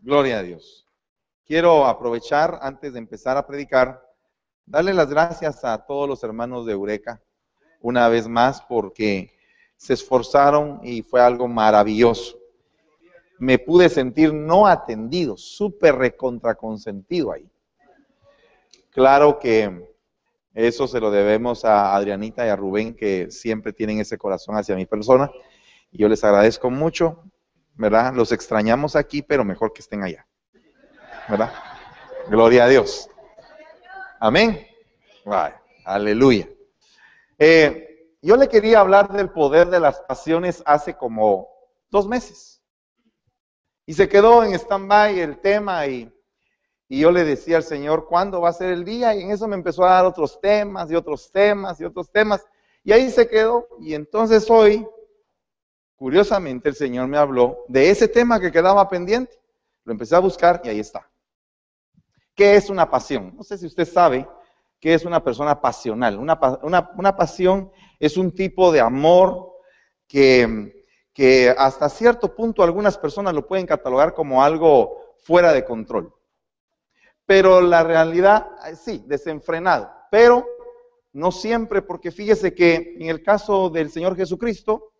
Gloria a Dios. Quiero aprovechar antes de empezar a predicar, darle las gracias a todos los hermanos de Eureka una vez más porque se esforzaron y fue algo maravilloso. Me pude sentir no atendido, súper recontraconsentido ahí. Claro que eso se lo debemos a Adrianita y a Rubén que siempre tienen ese corazón hacia mi persona y yo les agradezco mucho ¿verdad? Los extrañamos aquí, pero mejor que estén allá, ¿verdad? Gloria a Dios. Amén. aleluya. Eh, yo le quería hablar del poder de las pasiones hace como dos meses. Y se quedó en stand-by el tema y, y yo le decía al Señor, ¿cuándo va a ser el día? Y en eso me empezó a dar otros temas y otros temas y otros temas. Y ahí se quedó. Y entonces hoy curiosamente el Señor me habló de ese tema que quedaba pendiente. Lo empecé a buscar y ahí está. ¿Qué es una pasión? No sé si usted sabe qué es una persona pasional. Una, pasión es un tipo de amor que, que hasta cierto punto algunas personas lo pueden catalogar como algo fuera de control. Pero la realidad, eh, sí, desenfrenado. Pero no siempre, porque fíjese que en el caso del Señor Jesucristo,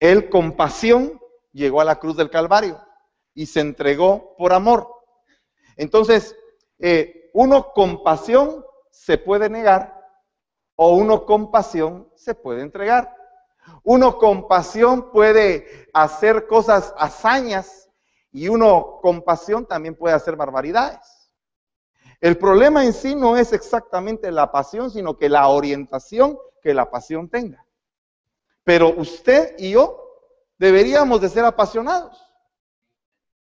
él con pasión llegó a la cruz del Calvario y se entregó por amor. Entonces, eh, uno con pasión se puede negar o uno con pasión se puede entregar. Uno con pasión puede hacer cosas, hazañas, y uno con pasión también puede hacer barbaridades. El problema en sí no es exactamente la pasión, sino que la orientación que la pasión tenga. Pero usted y yo deberíamos de ser apasionados.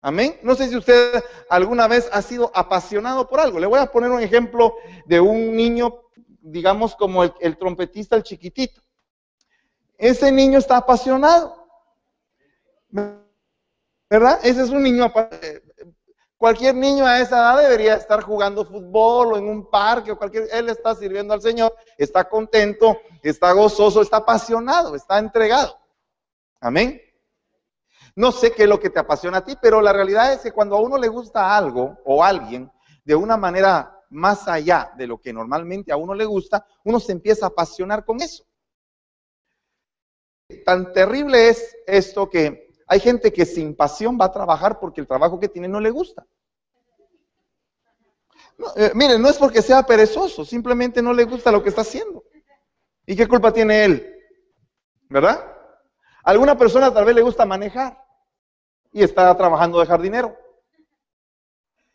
Amén. No sé si usted alguna vez ha sido apasionado por algo. Le voy a poner un ejemplo de un niño, digamos como el, trompetista, el chiquitito. Ese niño está apasionado. ¿Verdad? Ese es un niño apasionado. Cualquier niño a esa edad debería estar jugando fútbol o en un parque o cualquier, él está sirviendo al Señor, está contento, está gozoso, está apasionado, está entregado. Amén. No sé qué es lo que te apasiona a ti, pero la realidad es que cuando a uno le gusta algo o alguien de una manera más allá de lo que normalmente a uno le gusta, uno se empieza a apasionar con eso. Tan terrible es esto que hay gente que sin pasión va a trabajar porque el trabajo que tiene no le gusta. Eh, miren, no es porque sea perezoso, simplemente no le gusta lo que está haciendo. ¿Y qué culpa tiene él? ¿Verdad? Alguna persona tal vez le gusta manejar y está trabajando de jardinero.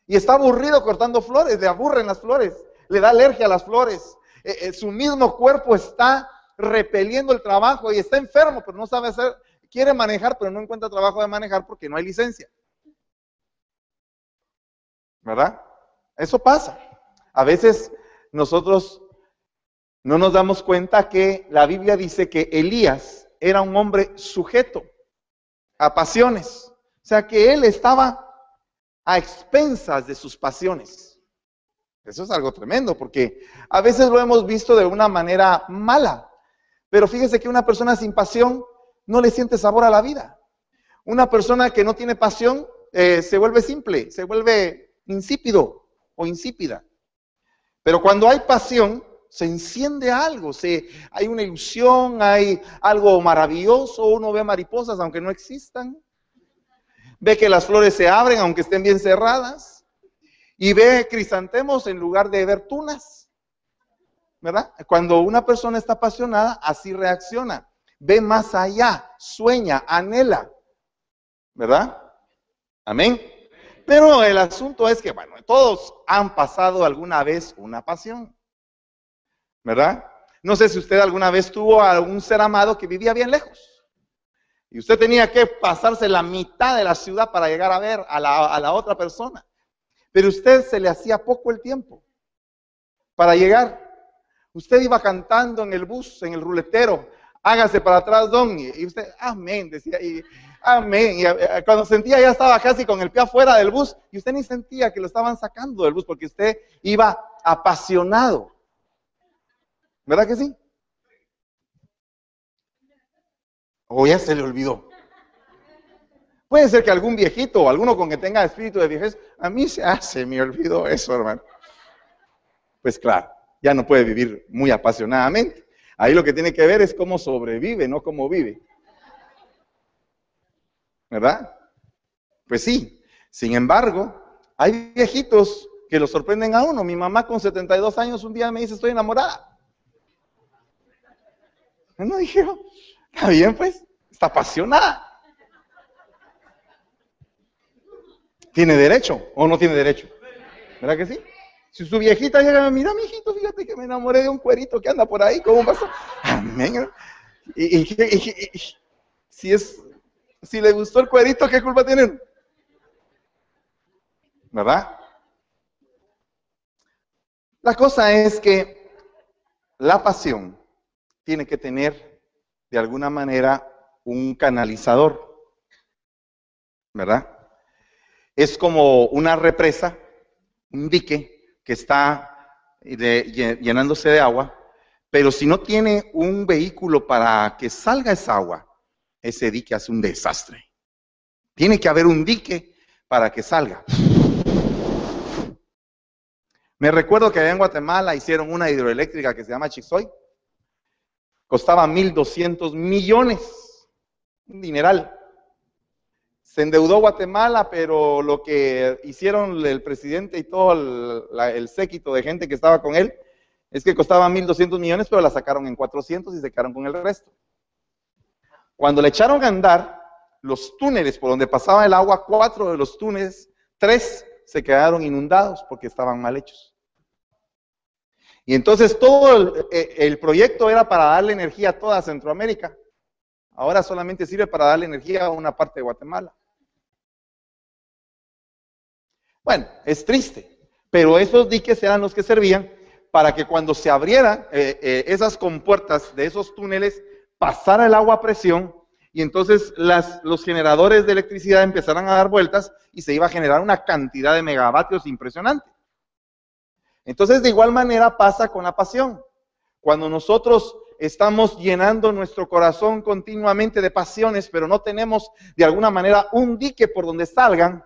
Y está aburrido cortando flores, le aburren las flores, le da alergia a las flores. Eh, eh, su mismo cuerpo está repeliendo el trabajo y está enfermo, pero no sabe hacer, quiere manejar, pero no encuentra trabajo de manejar porque no hay licencia. ¿Verdad? Eso pasa. A veces nosotros no nos damos cuenta que la Biblia dice que Elías era un hombre sujeto a pasiones. O sea que él estaba a expensas de sus pasiones. Eso es algo tremendo porque a veces lo hemos visto de una manera mala. Pero fíjese que una persona sin pasión no le siente sabor a la vida. Una persona que no tiene pasión eh, se vuelve simple, se vuelve insípido o insípida. Pero cuando hay pasión, se enciende algo, se, hay una ilusión, hay algo maravilloso, uno ve mariposas aunque no existan, ve que las flores se abren aunque estén bien cerradas, y ve crisantemos en lugar de ver tunas, ¿verdad? Cuando una persona está apasionada, así reacciona, ve más allá, sueña, anhela, ¿verdad? Amén. Pero el asunto es que, bueno, todos han pasado alguna vez una pasión. ¿verdad? No sé si usted alguna vez tuvo a algún ser amado que vivía bien lejos. Y usted tenía que pasarse la mitad de la ciudad para llegar a ver a la, otra persona. Pero usted se le hacía poco el tiempo para llegar. Usted iba cantando en el bus, en el ruletero, hágase para atrás, don. Y usted, amén, decía, y amén. Y eh, cuando sentía ya estaba casi con el pie afuera del bus y usted ni sentía que lo estaban sacando del bus porque usted iba apasionado. ¿Verdad que sí? O ya se le olvidó. Puede ser que algún viejito o alguno con que tenga espíritu de viejez, a mí se hace, me olvidó eso, hermano. Pues claro, ya no puede vivir muy apasionadamente. Ahí lo que tiene que ver es cómo sobrevive, no cómo vive. ¿Verdad? Pues sí. Sin embargo, hay viejitos que lo sorprenden a uno. Mi mamá con 72 años un día me dice, estoy enamorada. No dije, está bien pues, está apasionada. ¿Tiene derecho o no tiene derecho? ¿Verdad que sí? Si su viejita llega, mira, mi hijito, fíjate que me enamoré de un cuerito que anda por ahí, ¿cómo pasó? Amén. Y, si es, si le gustó el cuerito, ¿qué culpa tienen? ¿Verdad? La cosa es que la pasión tiene que tener de alguna manera un canalizador, ¿verdad? Es como una represa, un dique que está llenándose de agua, pero si no tiene un vehículo para que salga esa agua, ese dique hace un desastre. Tiene que haber un dique para que salga. Me recuerdo que allá en Guatemala hicieron una hidroeléctrica que se llama Chisoy. Costaba 1.200 millones, un dineral. Se endeudó Guatemala, pero lo que hicieron el presidente y todo el, séquito de gente que estaba con él es que costaba 1.200 millones, pero la sacaron en 400 y se quedaron con el resto. Cuando le echaron a andar, los túneles por donde pasaba el agua, cuatro de los túneles, tres se quedaron inundados porque estaban mal hechos. Y entonces todo eh, el, proyecto era para darle energía a toda Centroamérica. Ahora solamente sirve para darle energía a una parte de Guatemala. Bueno, es triste, pero esos diques eran los que servían para que cuando se abrieran eh, eh, esas compuertas de esos túneles, pasara el agua a presión y entonces los generadores de electricidad empezaran a dar vueltas y se iba a generar una cantidad de megavatios impresionante. Entonces, de igual manera pasa con la pasión. Cuando nosotros estamos llenando nuestro corazón continuamente de pasiones, pero no tenemos de alguna manera un dique por donde salgan,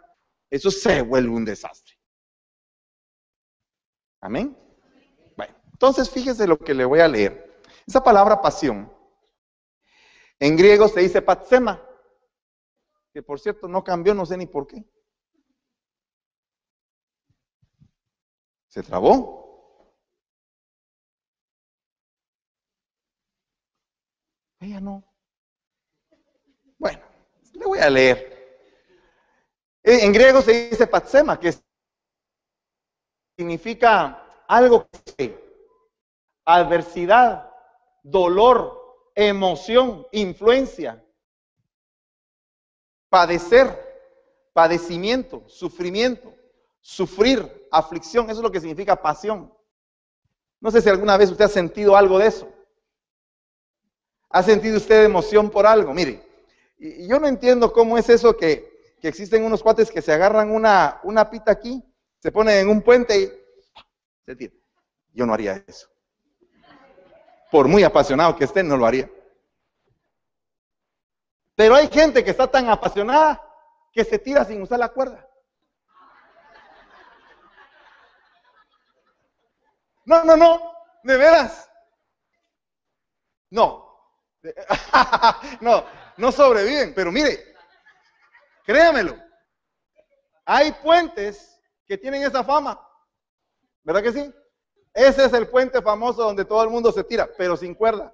eso se vuelve un desastre. Amén. Bueno, entonces fíjese lo que le voy a leer. Esa palabra pasión, en griego se dice patsema, que por cierto no cambió, no sé ni por qué. ¿Se trabó? Ella no. Bueno, le voy a leer. En griego se dice patsema, que significa algo que adversidad, dolor, emoción, influencia, padecer, padecimiento, sufrimiento, sufrir, aflicción, eso es lo que significa pasión. No sé si alguna vez usted ha sentido algo de eso. ¿Ha sentido usted emoción por algo? Mire, yo no entiendo cómo es eso que, existen unos cuates que se agarran una, una pita aquí, se ponen en un puente y se tiran. Yo no haría eso. Por muy apasionado que esté, no lo haría. Pero hay gente que está tan apasionada que se tira sin usar la cuerda. No, no, no, de veras. No, no, no sobreviven, pero mire, créamelo, hay puentes que tienen esa fama, ¿verdad que sí? Ese es el puente famoso donde todo el mundo se tira, pero sin cuerda.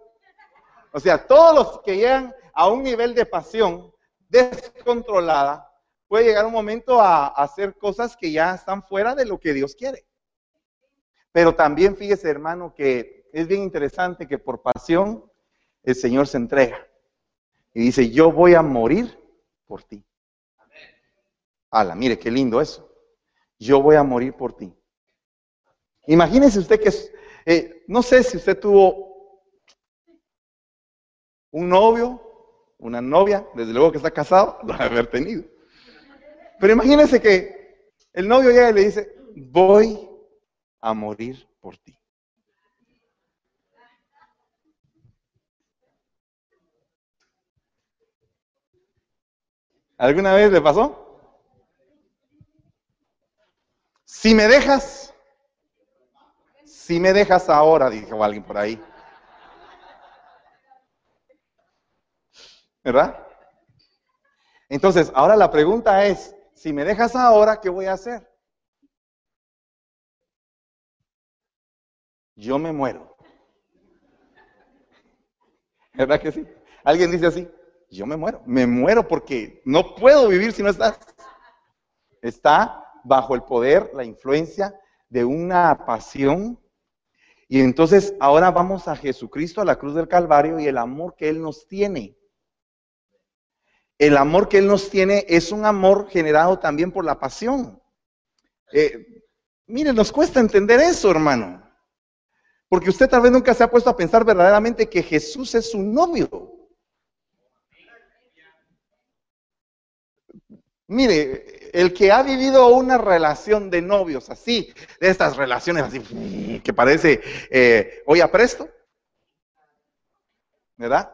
O sea, todos los que llegan a un nivel de pasión descontrolada, puede llegar un momento a hacer cosas que ya están fuera de lo que Dios quiere. Pero también fíjese, hermano, que es bien interesante que por pasión el Señor se entrega y dice, yo voy a morir por ti. Ala, mire qué lindo eso. Yo voy a morir por ti. Imagínese usted que, eh, no sé si usted tuvo un novio, una novia, desde luego que está casado, lo debe haber tenido. Pero imagínese que el novio llega y le dice, voy a morir por ti. ¿Alguna vez le pasó? Si me dejas, si me dejas ahora, dijo alguien por ahí. ¿Verdad? Entonces, ahora la pregunta es, si me dejas ahora, ¿qué voy a hacer? Yo me muero. ¿Verdad que sí? Alguien dice así, yo me muero, me muero porque no puedo vivir si no estás. Está bajo el poder, la influencia de una pasión. Y entonces ahora vamos a Jesucristo, a la cruz del Calvario y el amor que Él nos tiene. El amor que Él nos tiene es un amor generado también por la pasión. Eh, miren, nos cuesta entender eso, hermano. Porque usted tal vez nunca se ha puesto a pensar verdaderamente que Jesús es su novio. Mire, el que ha vivido una relación de novios así, de estas relaciones así, que parece eh, hoy apresto, ¿verdad?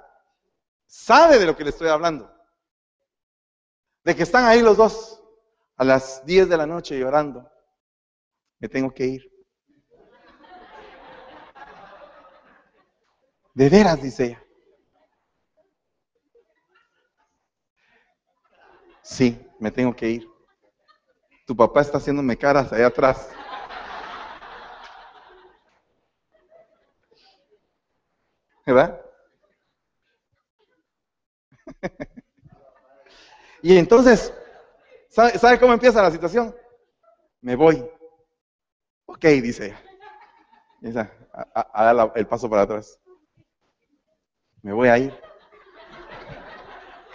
Sabe de lo que le estoy hablando. De que están ahí los dos a las 10 de la noche llorando. Me tengo que ir. De veras, dice ella. Sí, me tengo que ir. Tu papá está haciéndome caras allá atrás. ¿Verdad? y entonces, ¿sabe, cómo empieza la situación? Me voy. Ok, dice ella. Haga el paso para atrás. Me voy a ir.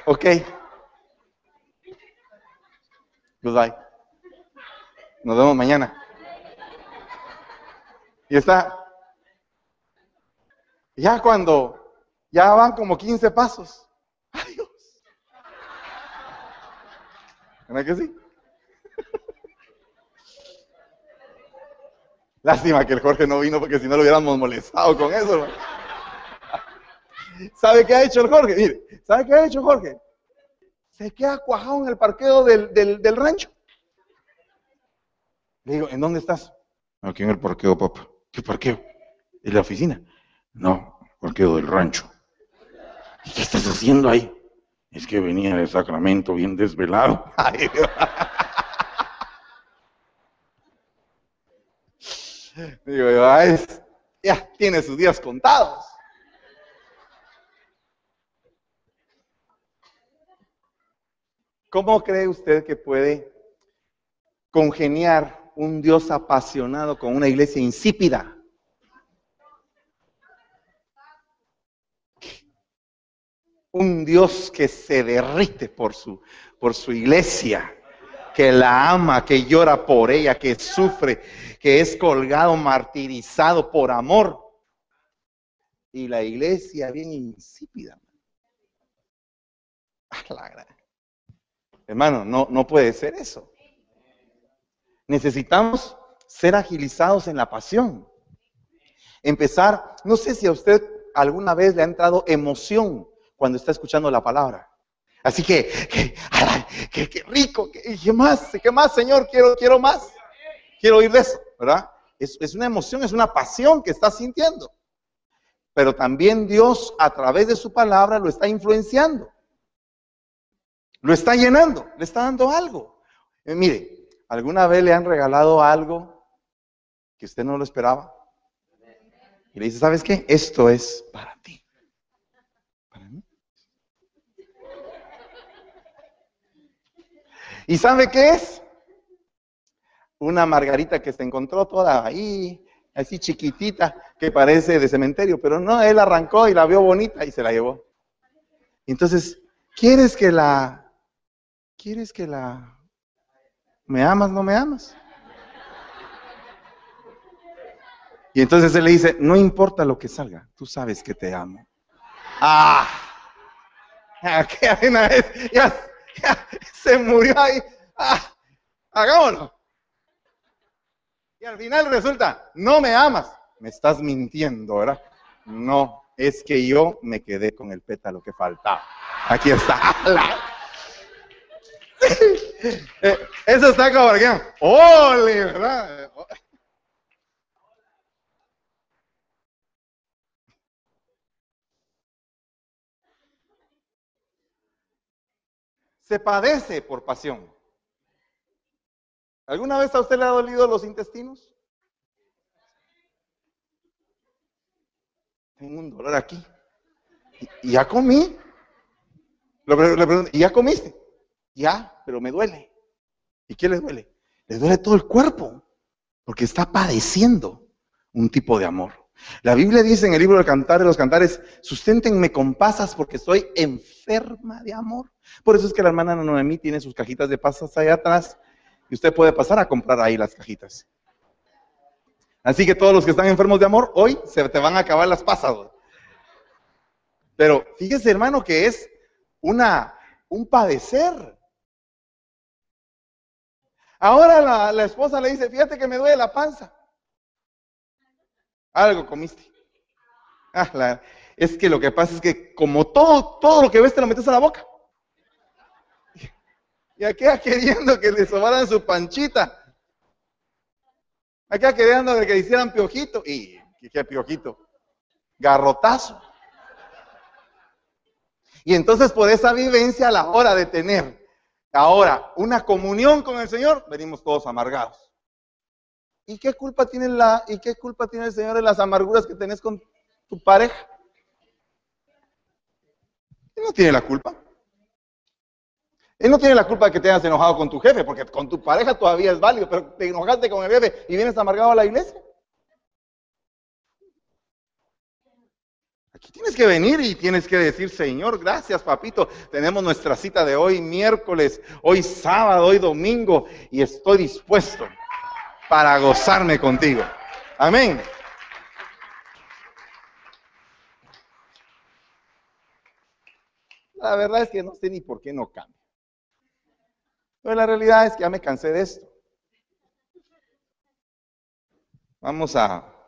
Ok. Goodbye. Nos vemos mañana. Y está. Ya cuando ya van como 15 pasos. Adiós. ¿Verdad que sí? Lástima que el Jorge no vino porque si no lo hubiéramos molestado con eso. ¿Sabe qué ha hecho el Jorge? Mire, ¿sabe qué ha hecho Jorge? se queda cuajado en el parqueo del, del, rancho. Le digo, ¿en dónde estás? Aquí en el parqueo, papá. ¿Qué parqueo? ¿En la oficina? No, parqueo del rancho. ¿Y qué estás haciendo ahí? Es que venía de Sacramento bien desvelado. Digo, ya tiene sus días contados. ¿Cómo cree usted que puede congeniar un Dios apasionado con una iglesia insípida? Un Dios que se derrite por su, por su iglesia, que la ama, que llora por ella, que sufre, que es colgado, martirizado por amor. Y la iglesia bien insípida. La Hermano, no, no puede ser eso. Necesitamos ser agilizados en la pasión. Empezar, no sé si a usted alguna vez le ha entrado emoción cuando está escuchando la palabra. Así que, que, rico, que, más, qué más, Señor, quiero, quiero más. Quiero oír de eso, ¿verdad? Es, es una emoción, es una pasión que está sintiendo. Pero también Dios a través de su palabra lo está influenciando. Lo está llenando, le está dando algo. Eh, mire, ¿alguna vez le han regalado algo que usted no lo esperaba? Y le dice, ¿sabes qué? Esto es para ti. Para mí. ¿Y sabe qué es? Una margarita que se encontró toda ahí, así chiquitita, que parece de cementerio, pero no, él arrancó y la vio bonita y se la llevó. Entonces, ¿quieres que la ¿Quieres que la... ¿Me amas, no me amas? Y entonces él le dice, no importa lo que salga, tú sabes que te amo. ¡Ah! ¿Qué arena es? Ya, se murió ahí. ¡Ah! Hagámoslo. Y al final resulta, no me amas. Me estás mintiendo, ¿verdad? No, es que yo me quedé con el pétalo que faltaba. Aquí está. Eh, eso está como aquí. ¡Ole! ¿Verdad? Se padece por pasión. ¿Alguna vez a usted le ha dolido los intestinos? Tengo un dolor aquí. ¿Y, ya comí? ¿y ya comiste? Ya, pero me duele. ¿Y qué le duele? Le duele todo el cuerpo, porque está padeciendo un tipo de amor. La Biblia dice en el libro de los Cantares, susténtenme con pasas porque estoy enferma de amor. Por eso es que la hermana Noemí tiene sus cajitas de pasas allá atrás y usted puede pasar a comprar ahí las cajitas. Así que todos los que están enfermos de amor, hoy se te van a acabar las pasas. Pero fíjese, hermano, que es una, un padecer. Ahora la, esposa le dice, fíjate que me duele la panza. Algo comiste. Ah, es que lo que pasa es que como todo, todo lo que ves te lo metes a la boca. Y aquí queriendo que le sobaran su panchita. Aquí queriendo que le hicieran piojito. Y, ¿qué piojito? Garrotazo. Y entonces por esa vivencia a la hora de tener ahora una comunión con el Señor, venimos todos amargados. ¿Y qué culpa tiene la y qué culpa tiene el Señor de las amarguras que tenés con tu pareja? Él no tiene la culpa. Él no tiene la culpa de que te hayas enojado con tu jefe, porque con tu pareja todavía es válido, pero te enojaste con el jefe y vienes amargado a la iglesia. Tienes que venir y tienes que decir, Señor, gracias, papito. Tenemos nuestra cita de hoy miércoles, hoy sábado, hoy domingo, y estoy dispuesto para gozarme contigo. Amén. La verdad es que no sé ni por qué no cambia. Pero la realidad es que ya me cansé de esto. Vamos a...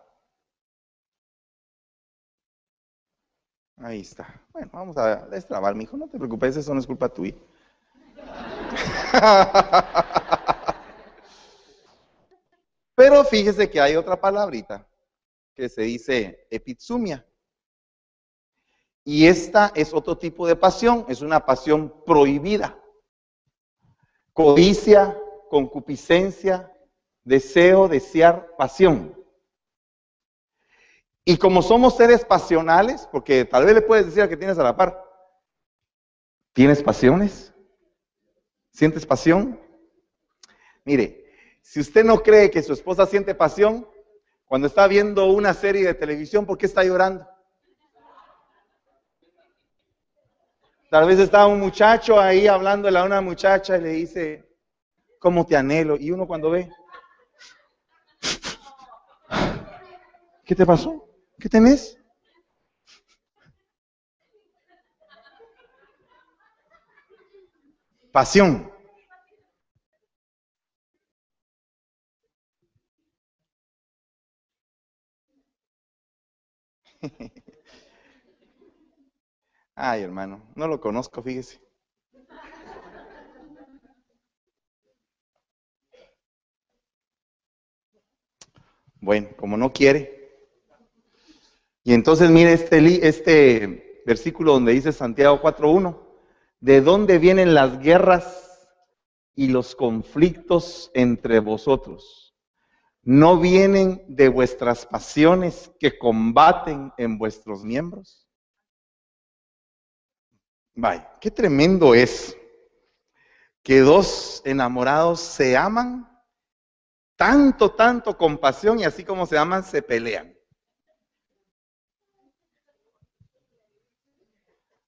Ahí está. Bueno, vamos a destrabar, mi hijo. No te preocupes, eso no es culpa tuya. Pero fíjese que hay otra palabrita que se dice epitsumia. Y esta es otro tipo de pasión, es una pasión prohibida. Codicia, concupiscencia, deseo, desear, pasión. Y como somos seres pasionales, porque tal vez le puedes decir a que tienes a la par, ¿tienes pasiones? ¿Sientes pasión? Mire, si usted no cree que su esposa siente pasión, cuando está viendo una serie de televisión, ¿por qué está llorando? Tal vez está un muchacho ahí hablándole a una muchacha y le dice, ¿cómo te anhelo? Y uno cuando ve, ¿qué te pasó? ¿Qué tenés? Pasión. Ay, hermano, no lo conozco, fíjese. Bueno, como no quiere. Y entonces mire este, este versículo donde dice Santiago 4.1, ¿de dónde vienen las guerras y los conflictos entre vosotros? ¿No vienen de vuestras pasiones que combaten en vuestros miembros? Vaya, qué tremendo es que dos enamorados se aman tanto, tanto con pasión y así como se aman, se pelean.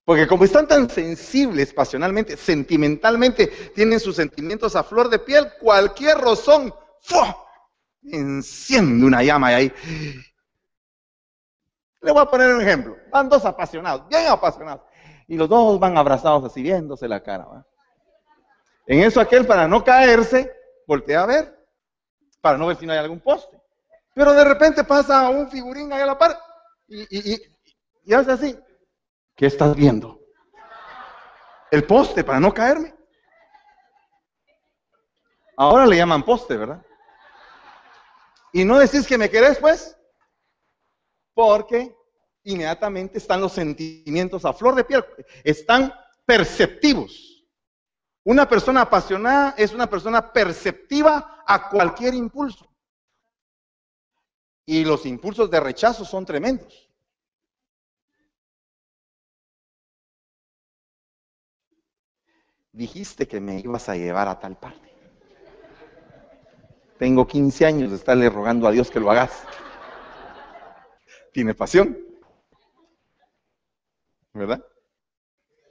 Porque como están tan sensibles pasionalmente, sentimentalmente, tienen sus sentimientos a flor de piel, cualquier rozón, enciende una llama ahí. Le voy a poner un ejemplo. Van dos apasionados, bien apasionados. Y los dos van abrazados así, viéndose la cara. En eso aquel, para no caerse, voltea a ver, para no ver si no hay algún poste. Pero de repente pasa un figurín ahí a la par y hace así. ¿Qué estás viendo? El poste, para no caerme. Ahora le llaman poste, ¿verdad? Y no decís que me querés, pues, porque inmediatamente están los sentimientos a flor de piel, están perceptivos. Una persona apasionada es una persona perceptiva a cualquier impulso. Y los impulsos de rechazo son tremendos. Dijiste que me ibas a llevar a tal parte. Tengo 15 años de estarle rogando a Dios que lo hagas. Tiene pasión. ¿Verdad?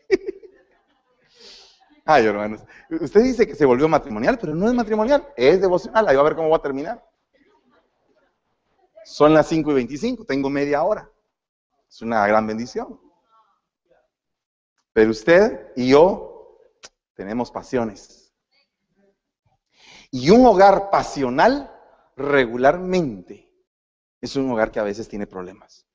Ay, hermanos. Usted dice que se volvió matrimonial, pero no es matrimonial, es devocional. Ahí va a ver cómo va a terminar. Son las 5 y 25, tengo media hora. Es una gran bendición. Pero usted y yo tenemos pasiones. Y un hogar pasional regularmente es un hogar que a veces tiene problemas.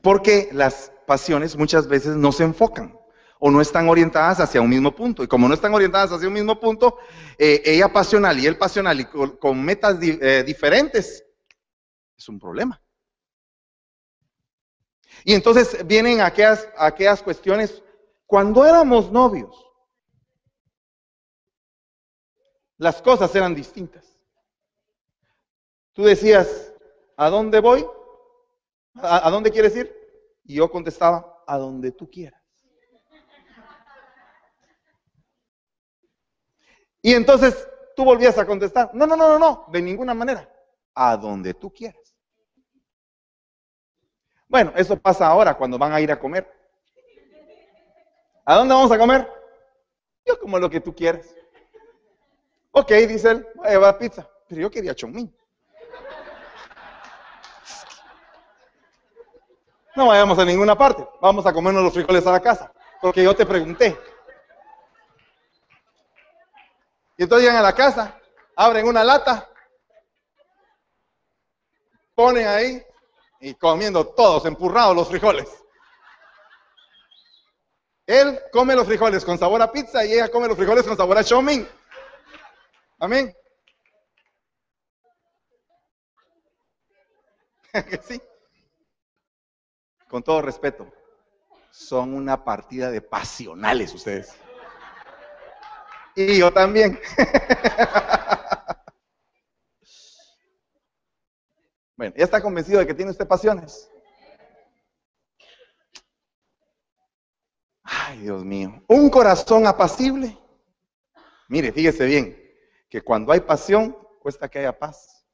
Porque las pasiones muchas veces no se enfocan o no están orientadas hacia un mismo punto. Y como no están orientadas hacia un mismo punto, eh, ella pasional y él pasional y con, metas eh, diferentes, es un problema. Y entonces vienen aquellas, aquellas cuestiones, cuando éramos novios, las cosas eran distintas. Tú decías, ¿a dónde voy? ¿A, dónde quieres ir? Y yo contestaba, a donde tú quieras. Y entonces tú volvías a contestar, no, no, no, no, no, de ninguna manera, a donde tú quieras. Bueno, eso pasa ahora cuando van a ir a comer. ¿A dónde vamos a comer? Yo como lo que tú quieras. Ok, dice él, voy a llevar pizza, pero yo quería chongmín. No vayamos a ninguna parte. Vamos a comernos los frijoles a la casa. Porque yo te pregunté. Y entonces llegan a la casa, abren una lata, ponen ahí y comiendo todos empurrados los frijoles. Él come los frijoles con sabor a pizza y ella come los frijoles con sabor a chow Amén. sí con todo respeto, son una partida de pasionales ustedes. Y yo también. bueno, ¿ya está convencido de que tiene usted pasiones? Ay, Dios mío. Un corazón apacible. Mire, fíjese bien, que cuando hay pasión, cuesta que haya paz.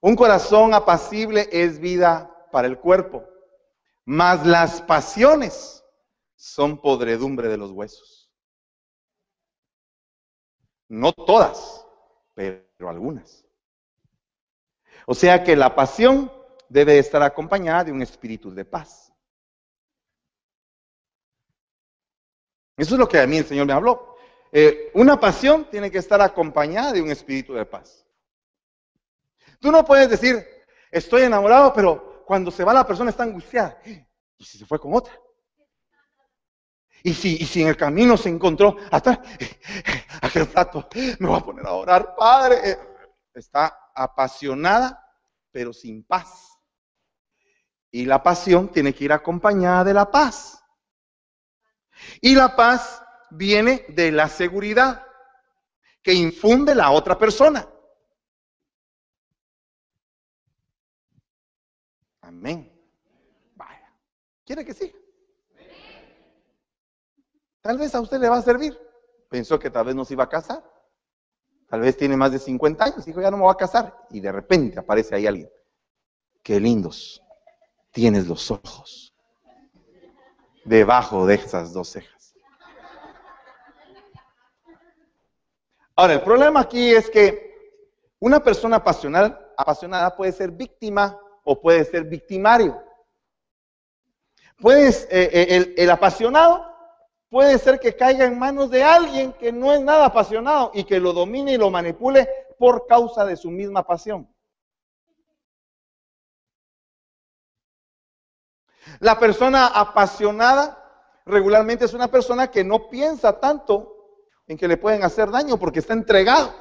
Un corazón apacible es vida para el cuerpo, mas las pasiones son podredumbre de los huesos. No todas, pero algunas. O sea que la pasión debe estar acompañada de un espíritu de paz. Eso es lo que a mí el Señor me habló. Eh, una pasión tiene que estar acompañada de un espíritu de paz. Tú no puedes decir, estoy enamorado, pero cuando se va la persona está angustiada. ¿Y si se fue con otra? Y si, en el camino se encontró hasta aquel rato, me voy a poner a orar, Padre. Está apasionada, pero sin paz. Y la pasión tiene que ir acompañada de la paz. Y la paz viene de la seguridad que infunde la otra persona. Amén. Vaya. ¿Quiere que sí? Tal vez a usted le va a servir. Pensó que tal vez no se iba a casar. Tal vez tiene más de 50 años. Dijo, ya no me voy a casar. Y de repente aparece ahí alguien. Qué lindos tienes los ojos. Debajo de esas dos cejas. Ahora, el problema aquí es que una persona apasionada puede ser víctima o puede ser victimario. Puedes, eh, eh, el, apasionado puede ser que caiga en manos de alguien que no es nada apasionado y que lo domine y lo manipule por causa de su misma pasión. La persona apasionada regularmente es una persona que no piensa tanto en que le pueden hacer daño porque está entregado.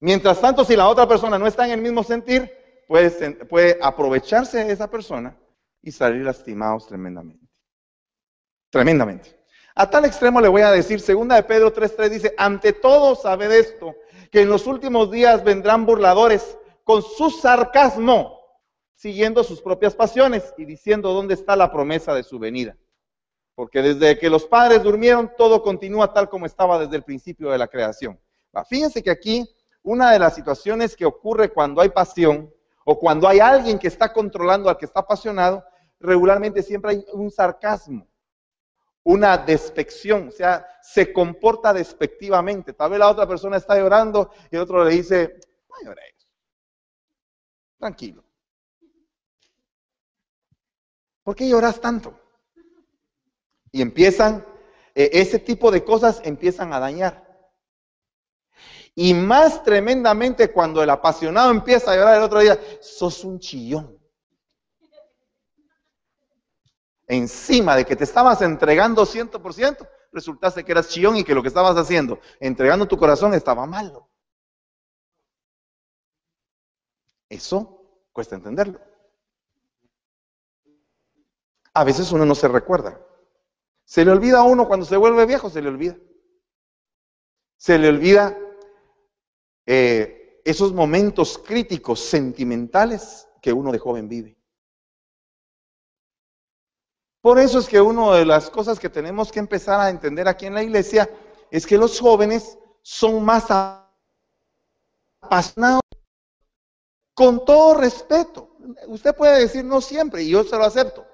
Mientras tanto, si la otra persona no está en el mismo sentir, puede, puede aprovecharse de esa persona y salir lastimados tremendamente. Tremendamente. A tal extremo le voy a decir, segunda de Pedro 3.3 dice, ante todo sabed esto, que en los últimos días vendrán burladores con su sarcasmo, siguiendo sus propias pasiones y diciendo dónde está la promesa de su venida. Porque desde que los padres durmieron, todo continúa tal como estaba desde el principio de la creación. Fíjense que aquí una de las situaciones que ocurre cuando hay pasión o cuando hay alguien que está controlando al que está apasionado, regularmente siempre hay un sarcasmo una despección, o sea, se comporta despectivamente. Tal vez la otra persona está llorando y el otro le dice, no llores, tranquilo. ¿Por qué lloras tanto? Y empiezan, eh, ese tipo de cosas empiezan a dañar. Y más tremendamente cuando el apasionado empieza a llorar el otro día, sos un chillón. encima de que te estabas entregando 100%, resultaste que eras chillón y que lo que estabas haciendo, entregando tu corazón, estaba malo. Eso cuesta entenderlo. A veces uno no se recuerda. Se le olvida a uno cuando se vuelve viejo, se le olvida. Se le olvida eh, esos momentos críticos, sentimentales que uno de joven vive. Por eso es que una de las cosas que tenemos que empezar a entender aquí en la iglesia es que los jóvenes son más apasionados. Con todo respeto. Usted puede decir no siempre, y yo se lo acepto.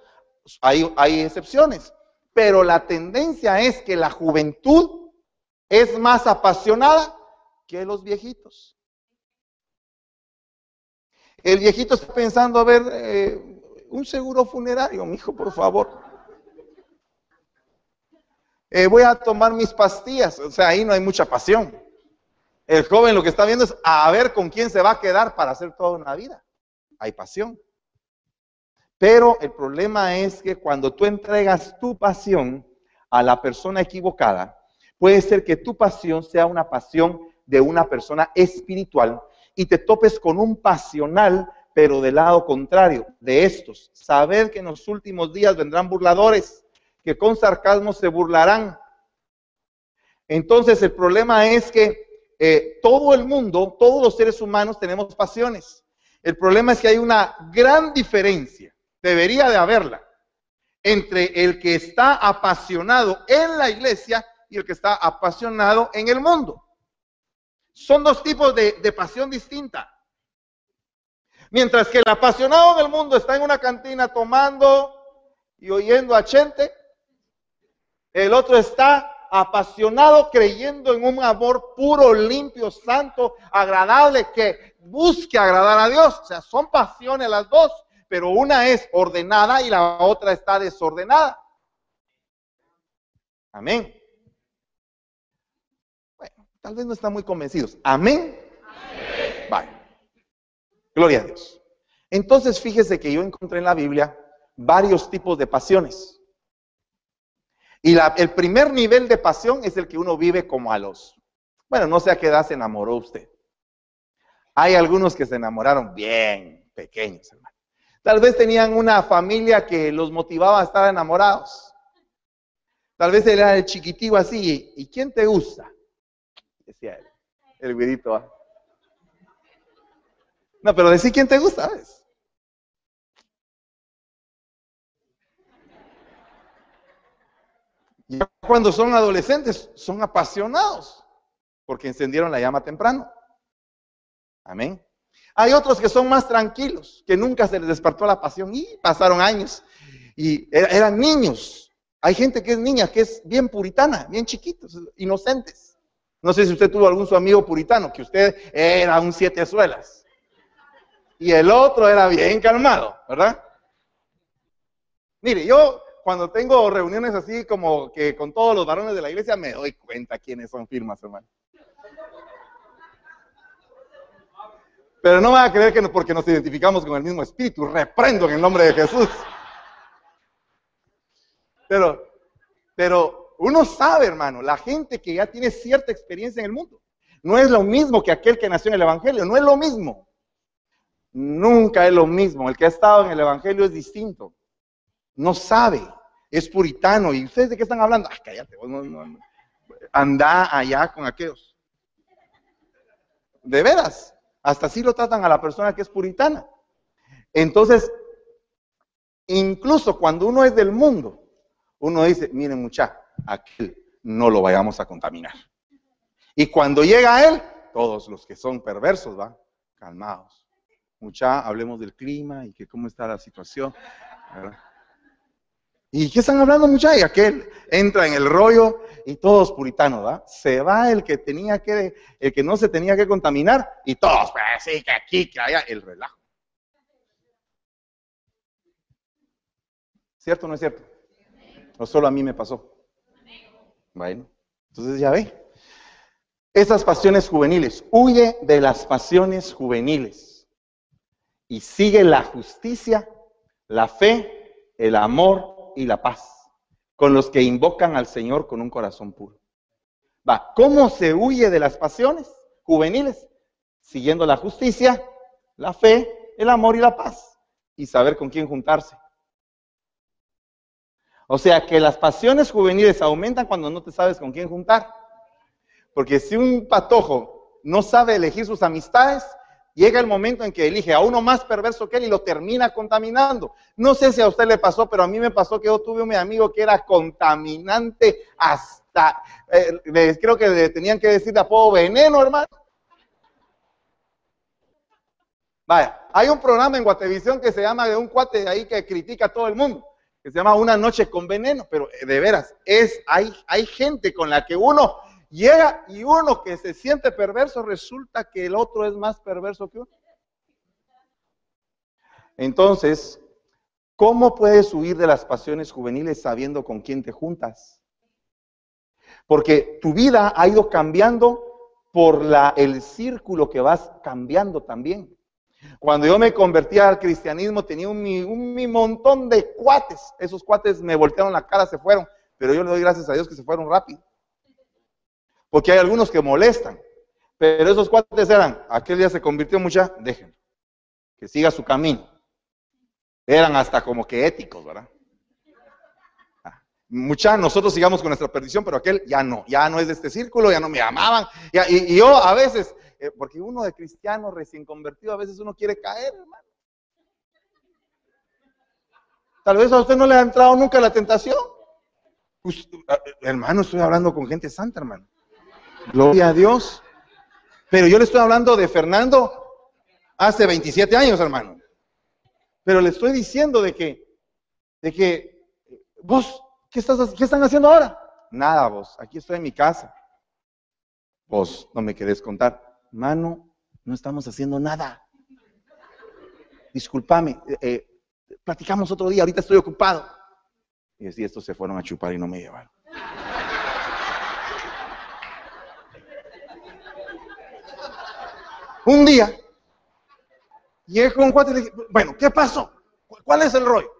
Hay, hay excepciones. Pero la tendencia es que la juventud es más apasionada que los viejitos. El viejito está pensando, a ver, eh, un seguro funerario, mi hijo, por favor. Eh, voy a tomar mis pastillas. O sea, ahí no hay mucha pasión. El joven lo que está viendo es a ver con quién se va a quedar para hacer toda una vida. Hay pasión. Pero el problema es que cuando tú entregas tu pasión a la persona equivocada, puede ser que tu pasión sea una pasión de una persona espiritual y te topes con un pasional pero del lado contrario de estos. Sabed que en los últimos días vendrán burladores que con sarcasmo se burlarán. Entonces el problema es que eh, todo el mundo, todos los seres humanos tenemos pasiones. El problema es que hay una gran diferencia, debería de haberla, entre el que está apasionado en la iglesia y el que está apasionado en el mundo. Son dos tipos de, de pasión distinta. Mientras que el apasionado del mundo está en una cantina tomando y oyendo a Chente, el otro está apasionado creyendo en un amor puro, limpio, santo, agradable, que busque agradar a Dios. O sea, son pasiones las dos, pero una es ordenada y la otra está desordenada. Amén. Bueno, tal vez no están muy convencidos. Amén. Amén. Gloria a Dios. Entonces, fíjese que yo encontré en la Biblia varios tipos de pasiones. Y el primer nivel de pasión es el que uno vive como a los. Bueno, no sé a qué edad se enamoró usted. Hay algunos que se enamoraron bien pequeños, hermano. Tal vez tenían una familia que los motivaba a estar enamorados. Tal vez él era el chiquitito así. ¿Y quién te gusta? Decía él, el güerito. ¿ah? No, pero decir quién te gusta, ¿sabes? Ya cuando son adolescentes, son apasionados, porque encendieron la llama temprano. Amén. Hay otros que son más tranquilos, que nunca se les despertó la pasión y pasaron años y eran niños. Hay gente que es niña, que es bien puritana, bien chiquitos, inocentes. No sé si usted tuvo algún su amigo puritano, que usted era un siete suelas y el otro era bien calmado, ¿verdad? Mire, yo cuando tengo reuniones así como que con todos los varones de la iglesia me doy cuenta quiénes son firmas, hermano. Pero no me va a creer que porque nos identificamos con el mismo espíritu, reprendo en el nombre de Jesús. Pero, pero Uno sabe, hermano, la gente que ya tiene cierta experiencia en el mundo. No es lo mismo que aquel que nació en el Evangelio, no es lo mismo. Nunca es lo mismo. El que ha estado en el Evangelio es distinto. No sabe, es puritano. ¿Y ustedes de qué están hablando? Ah, cállate, anda allá con aquellos. De veras, hasta así lo tratan a la persona que es puritana. Entonces, incluso cuando uno es del mundo, uno dice, miren mucha, aquel no lo vayamos a contaminar. Y cuando llega a él, todos los que son perversos, van calmados. Mucha, hablemos del clima y que cómo está la situación. ¿Y qué están hablando mucha? Y aquel entra en el rollo y todos puritanos, ¿va? Se va el que tenía que, el que no se tenía que contaminar y todos, pues sí, que aquí, que allá, el relajo. ¿Cierto o no es cierto? ¿O solo a mí me pasó? Bueno, entonces ya ve. Esas pasiones juveniles, huye de las pasiones juveniles y sigue la justicia, la fe, el amor y la paz con los que invocan al Señor con un corazón puro. Va, ¿cómo se huye de las pasiones juveniles? Siguiendo la justicia, la fe, el amor y la paz y saber con quién juntarse. O sea que las pasiones juveniles aumentan cuando no te sabes con quién juntar. Porque si un patojo no sabe elegir sus amistades, llega el momento en que elige a uno más perverso que él y lo termina contaminando. No sé si a usted le pasó, pero a mí me pasó que yo tuve un amigo que era contaminante hasta, eh, creo que le tenían que decir de apodo veneno, hermano. Vaya, hay un programa en Guatevisión que se llama de un cuate de ahí que critica a todo el mundo que se llama Una noche con veneno, pero eh, de veras, es, hay, hay gente con la que uno llega y uno que se siente perverso resulta que el otro es más perverso que uno. Entonces, ¿cómo puedes huir de las pasiones juveniles sabiendo con quién te juntas? Porque tu vida ha ido cambiando por el círculo que vas cambiando también. Cuando yo me convertí al cristianismo tenía un, montón de cuates. Esos cuates me voltearon la cara, se fueron. Pero yo le doy gracias a Dios que se fueron rápido. Porque hay algunos que molestan. Pero esos cuates eran, aquel día se convirtió mucha, déjenlo. Que siga su camino. Eran hasta como que éticos, ¿verdad? Ah, mucha, nosotros sigamos con nuestra perdición, pero aquel ya no, ya no es de este círculo, ya no me amaban. y, yo a veces eh, porque uno de cristiano recién convertido a veces uno quiere caer, hermano. Tal vez a usted no le ha entrado nunca la tentación. Pues, eh, hermano, estoy hablando con gente santa, hermano. Gloria a Dios. Pero yo le estoy hablando de Fernando hace 27 años, hermano. Pero le estoy diciendo de que, de que, vos, ¿qué, estás, ¿qué están haciendo ahora? Nada, vos, aquí estoy en mi casa. Vos no me querés contar mano, no estamos haciendo nada. Discúlpame, eh, eh, platicamos otro día, ahorita estoy ocupado. Y así estos se fueron a chupar y no me llevaron. Un día, llegué con un cuate y le dije, bueno, ¿qué pasó? ¿Cuál es el rollo?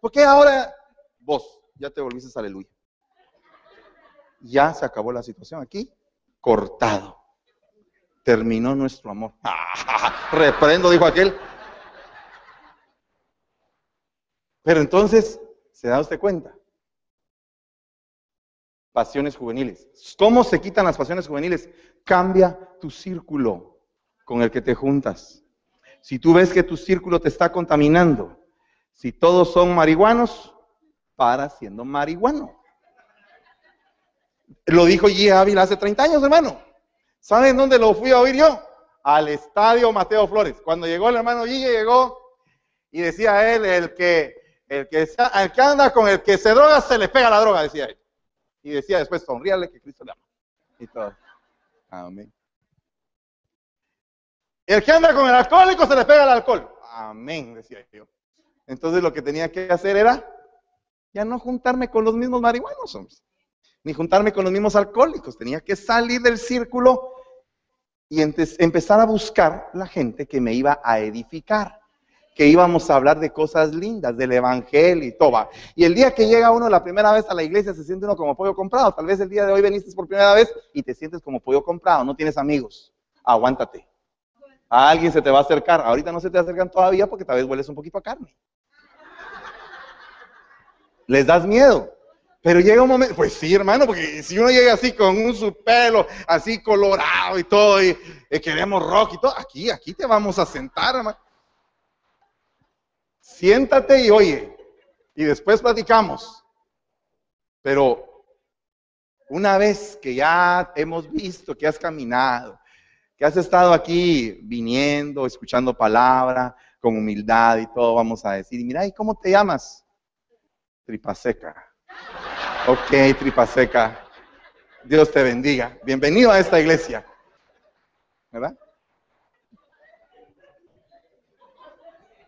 ¿Por qué ahora vos ya te volviste aleluya? Ya se acabó la situación aquí, cortado terminó nuestro amor. Reprendo, dijo aquel. Pero entonces, ¿se da usted cuenta? Pasiones juveniles. ¿Cómo se quitan las pasiones juveniles? Cambia tu círculo con el que te juntas. Si tú ves que tu círculo te está contaminando, si todos son marihuanos, para siendo marihuano. Lo dijo G. Ávila hace 30 años, hermano. ¿Saben dónde lo fui a oír yo? Al estadio Mateo Flores. Cuando llegó el hermano Guille, llegó y decía él, el que, el que, el que anda con el que se droga, se le pega la droga, decía él. Y decía después, sonríale que Cristo le ama. Y todo. Amén. El que anda con el alcohólico se le pega el alcohol. Amén, decía yo. Entonces lo que tenía que hacer era ya no juntarme con los mismos marihuanos, ni juntarme con los mismos alcohólicos. Tenía que salir del círculo y empezar a buscar la gente que me iba a edificar, que íbamos a hablar de cosas lindas, del evangelio y todo. Y el día que llega uno la primera vez a la iglesia se siente uno como pollo comprado. Tal vez el día de hoy veniste por primera vez y te sientes como pollo comprado, no tienes amigos. Aguántate. A alguien se te va a acercar. Ahorita no se te acercan todavía porque tal vez hueles un poquito a carne. Les das miedo. Pero llega un momento, pues sí, hermano, porque si uno llega así con un su pelo, así colorado y todo, y, queremos rock y todo, aquí, aquí te vamos a sentar, hermano. Siéntate y oye, y después platicamos. Pero una vez que ya hemos visto que has caminado, que has estado aquí viniendo, escuchando palabra, con humildad y todo, vamos a decir, mira, ¿y cómo te llamas? Tripa seca. Ok, tripa seca. Dios te bendiga. Bienvenido a esta iglesia. ¿Verdad?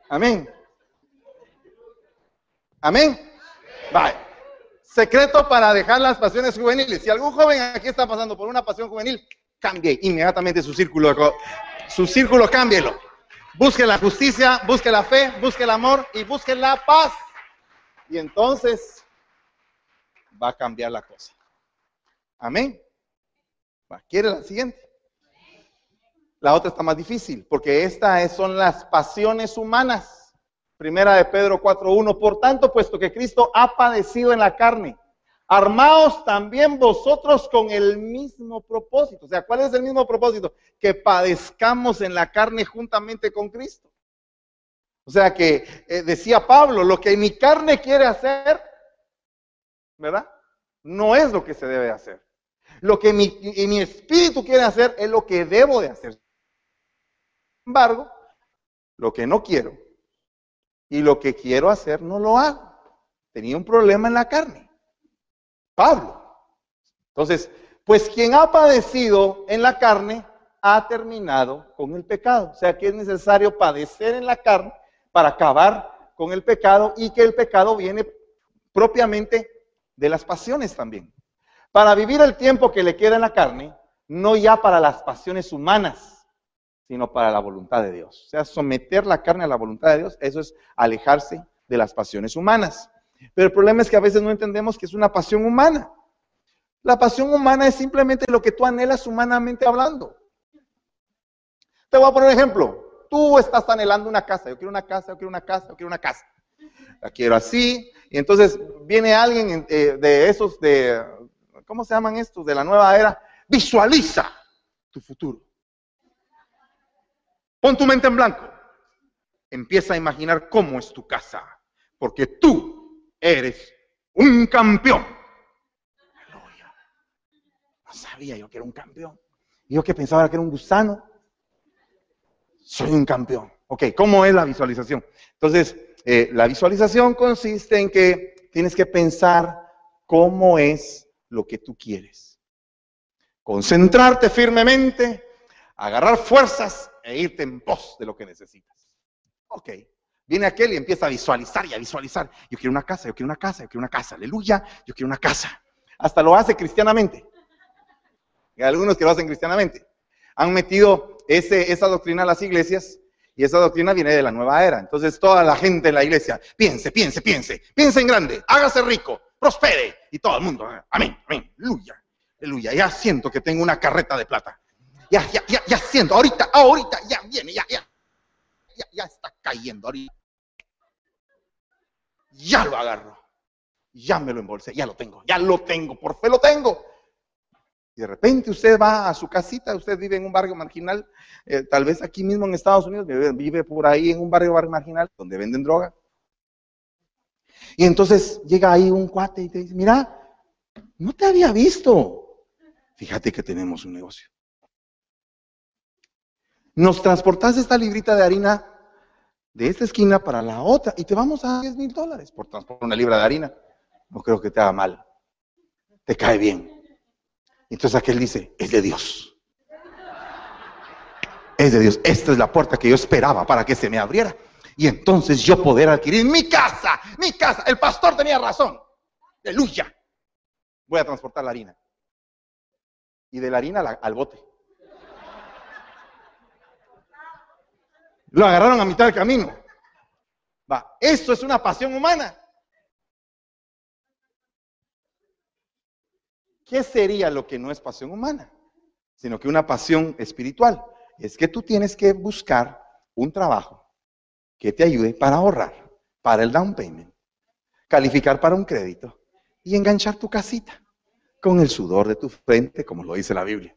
Amén. Amén. Bye. Secreto para dejar las pasiones juveniles. Si algún joven aquí está pasando por una pasión juvenil, cambie inmediatamente su círculo. Su círculo, cámbielo. Busque la justicia, busque la fe, busque el amor y busque la paz. Y entonces va a cambiar la cosa. Amén. ¿Quiere la siguiente? La otra está más difícil, porque estas son las pasiones humanas. Primera de Pedro 4.1. Por tanto, puesto que Cristo ha padecido en la carne, armaos también vosotros con el mismo propósito. O sea, ¿cuál es el mismo propósito? Que padezcamos en la carne juntamente con Cristo. O sea que eh, decía Pablo, lo que mi carne quiere hacer, ¿verdad? No es lo que se debe hacer. Lo que mi, mi espíritu quiere hacer es lo que debo de hacer. Sin embargo, lo que no quiero y lo que quiero hacer no lo hago. Tenía un problema en la carne. Pablo. Entonces, pues quien ha padecido en la carne ha terminado con el pecado. O sea que es necesario padecer en la carne para acabar con el pecado y que el pecado viene propiamente de las pasiones también. Para vivir el tiempo que le queda en la carne, no ya para las pasiones humanas, sino para la voluntad de Dios. O sea, someter la carne a la voluntad de Dios, eso es alejarse de las pasiones humanas. Pero el problema es que a veces no entendemos que es una pasión humana. La pasión humana es simplemente lo que tú anhelas humanamente hablando. Te voy a poner un ejemplo. Tú estás anhelando una casa. Yo quiero una casa, yo quiero una casa, yo quiero una casa. La quiero así, y entonces viene alguien eh, de esos de, ¿cómo se llaman estos? De la nueva era. Visualiza tu futuro. Pon tu mente en blanco. Empieza a imaginar cómo es tu casa. Porque tú eres un campeón. No sabía yo que era un campeón. Yo que pensaba que era un gusano. Soy un campeón. Ok, ¿cómo es la visualización? Entonces, eh, la visualización consiste en que tienes que pensar cómo es lo que tú quieres. Concentrarte firmemente, agarrar fuerzas e irte en pos de lo que necesitas. Ok. Viene aquel y empieza a visualizar y a visualizar. Yo quiero una casa, yo quiero una casa, yo quiero una casa. Aleluya, yo quiero una casa. Hasta lo hace cristianamente. Hay algunos que lo hacen cristianamente. Han metido ese, esa doctrina a las iglesias y esa doctrina viene de la nueva era. Entonces toda la gente en la iglesia, piense, piense, piense, piense en grande, hágase rico, prospere. Y todo el mundo, amén, amén, aleluya, aleluya. Ya siento que tengo una carreta de plata. Ya, ya, ya, ya siento, ahorita, ahorita, ya viene, ya, ya. Ya, ya está cayendo ahorita. Ya lo agarro. Ya me lo embolsé, ya lo tengo, ya lo tengo, por fe lo tengo. Y de repente usted va a su casita, usted vive en un barrio marginal, eh, tal vez aquí mismo en Estados Unidos, vive, por ahí en un barrio, marginal donde venden droga. Y entonces llega ahí un cuate y te dice, mira, no te había visto. Fíjate que tenemos un negocio. Nos transportas esta librita de harina de esta esquina para la otra y te vamos a dar 10 mil dólares por transportar una libra de harina. No creo que te haga mal. Te cae bien. Entonces aquel dice, es de Dios. Es de Dios. Esta es la puerta que yo esperaba para que se me abriera. Y entonces yo poder adquirir mi casa, mi casa. El pastor tenía razón. Aleluya. Voy a transportar la harina. Y de la harina al bote. Lo agarraron a mitad del camino. Va, esto es una pasión humana. ¿Qué sería lo que no es pasión humana? Sino que una pasión espiritual. Es que tú tienes que buscar un trabajo que te ayude para ahorrar, para el down payment, calificar para un crédito y enganchar tu casita con el sudor de tu frente, como lo dice la Biblia.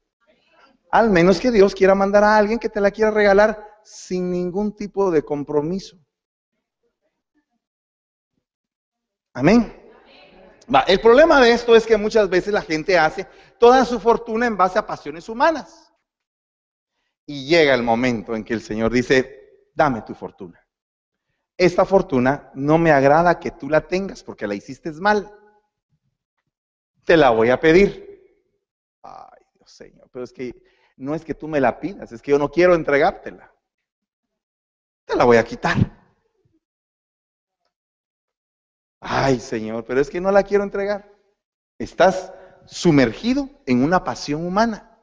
Al menos que Dios quiera mandar a alguien que te la quiera regalar sin ningún tipo de compromiso. Amén. el problema de esto es que muchas veces la gente hace toda su fortuna en base a pasiones humanas. Y llega el momento en que el Señor dice, dame tu fortuna. Esta fortuna no me agrada que tú la tengas porque la hiciste mal. Te la voy a pedir. Ay, Dios Señor, pero es que no es que tú me la pidas, es que yo no quiero entregártela. Te la voy a quitar. Ay, Señor, pero es que no la quiero entregar. Estás sumergido en una pasión humana.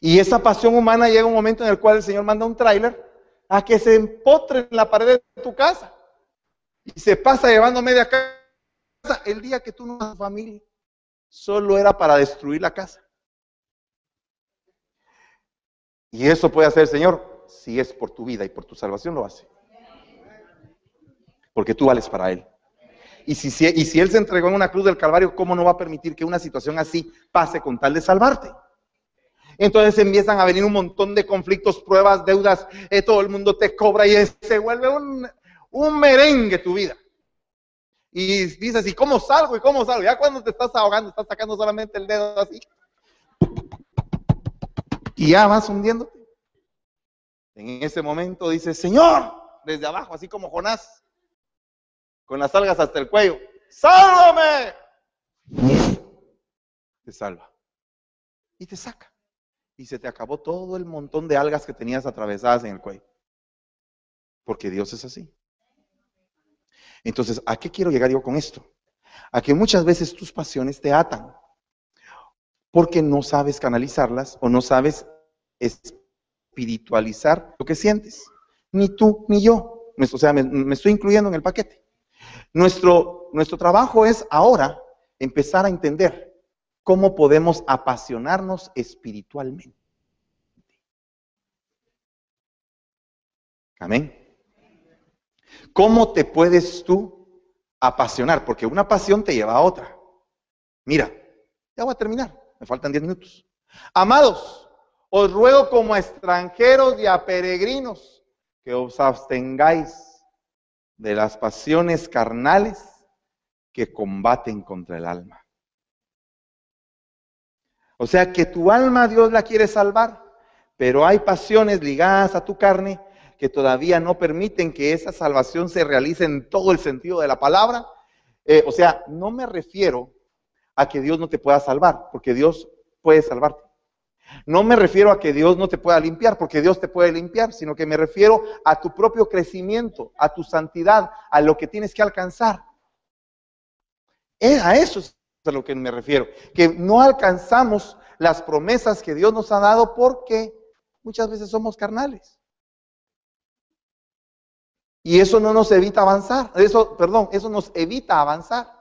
Y esa pasión humana llega un momento en el cual el Señor manda un tráiler a que se empotre en la pared de tu casa. Y se pasa llevando media casa. El día que tú no vas familia, solo era para destruir la casa. Y eso puede hacer el Señor si es por tu vida y por tu salvación lo hace. Porque tú vales para Él. Y si, Él se entregó en una cruz del Calvario, ¿cómo no va a permitir que una situación así pase con tal de salvarte? Entonces empiezan a venir un montón de conflictos, pruebas, deudas, eh, todo el mundo te cobra y se vuelve un, un merengue tu vida. Y dices, ¿y cómo salgo? ¿Y cómo salgo? Ya cuando te estás ahogando, estás sacando solamente el dedo así. Y ya vas hundiéndote. En ese momento dice, Señor, desde abajo, así como Jonás, con las algas hasta el cuello, ¡sálvame! Te salva. Y te saca. Y se te acabó todo el montón de algas que tenías atravesadas en el cuello. Porque Dios es así. Entonces, ¿a qué quiero llegar yo con esto? A que muchas veces tus pasiones te atan porque no sabes canalizarlas o no sabes espiritualizar lo que sientes. Ni tú ni yo. O sea, me, estoy incluyendo en el paquete. Nuestro, nuestro trabajo es ahora empezar a entender cómo podemos apasionarnos espiritualmente. Amén. ¿Cómo te puedes tú apasionar? Porque una pasión te lleva a otra. Mira, ya voy a terminar. Me faltan 10 minutos. Amados, os ruego como a extranjeros y a peregrinos que os abstengáis de las pasiones carnales que combaten contra el alma. O sea que tu alma Dios la quiere salvar, pero hay pasiones ligadas a tu carne que todavía no permiten que esa salvación se realice en todo el sentido de la palabra. Eh, o sea, no me refiero a que Dios no te pueda salvar, porque Dios puede salvarte. No me refiero a que Dios no te pueda limpiar, porque Dios te puede limpiar, sino que me refiero a tu propio crecimiento, a tu santidad, a lo que tienes que alcanzar. Eh, a eso es a lo que me refiero, que no alcanzamos las promesas que Dios nos ha dado porque muchas veces somos carnales. Y eso no nos evita avanzar, eso, perdón, eso nos evita avanzar.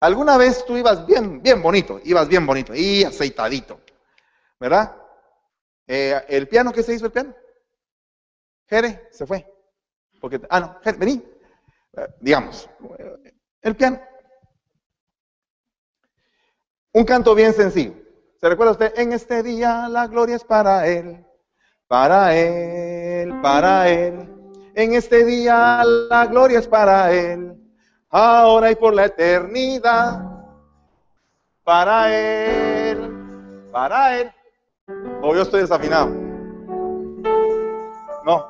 Alguna vez tú ibas bien, bien bonito, ibas bien bonito y aceitadito, ¿verdad? Eh, ¿El piano qué se hizo el piano? Jere se fue. Porque, ah, no, Jere, vení. Eh, digamos, el piano. Un canto bien sencillo. ¿Se recuerda usted? En este día la gloria es para Él, para Él, para Él. En este día la gloria es para Él ahora y por la eternidad. Para Él, para Él. O yo estoy desafinado. No.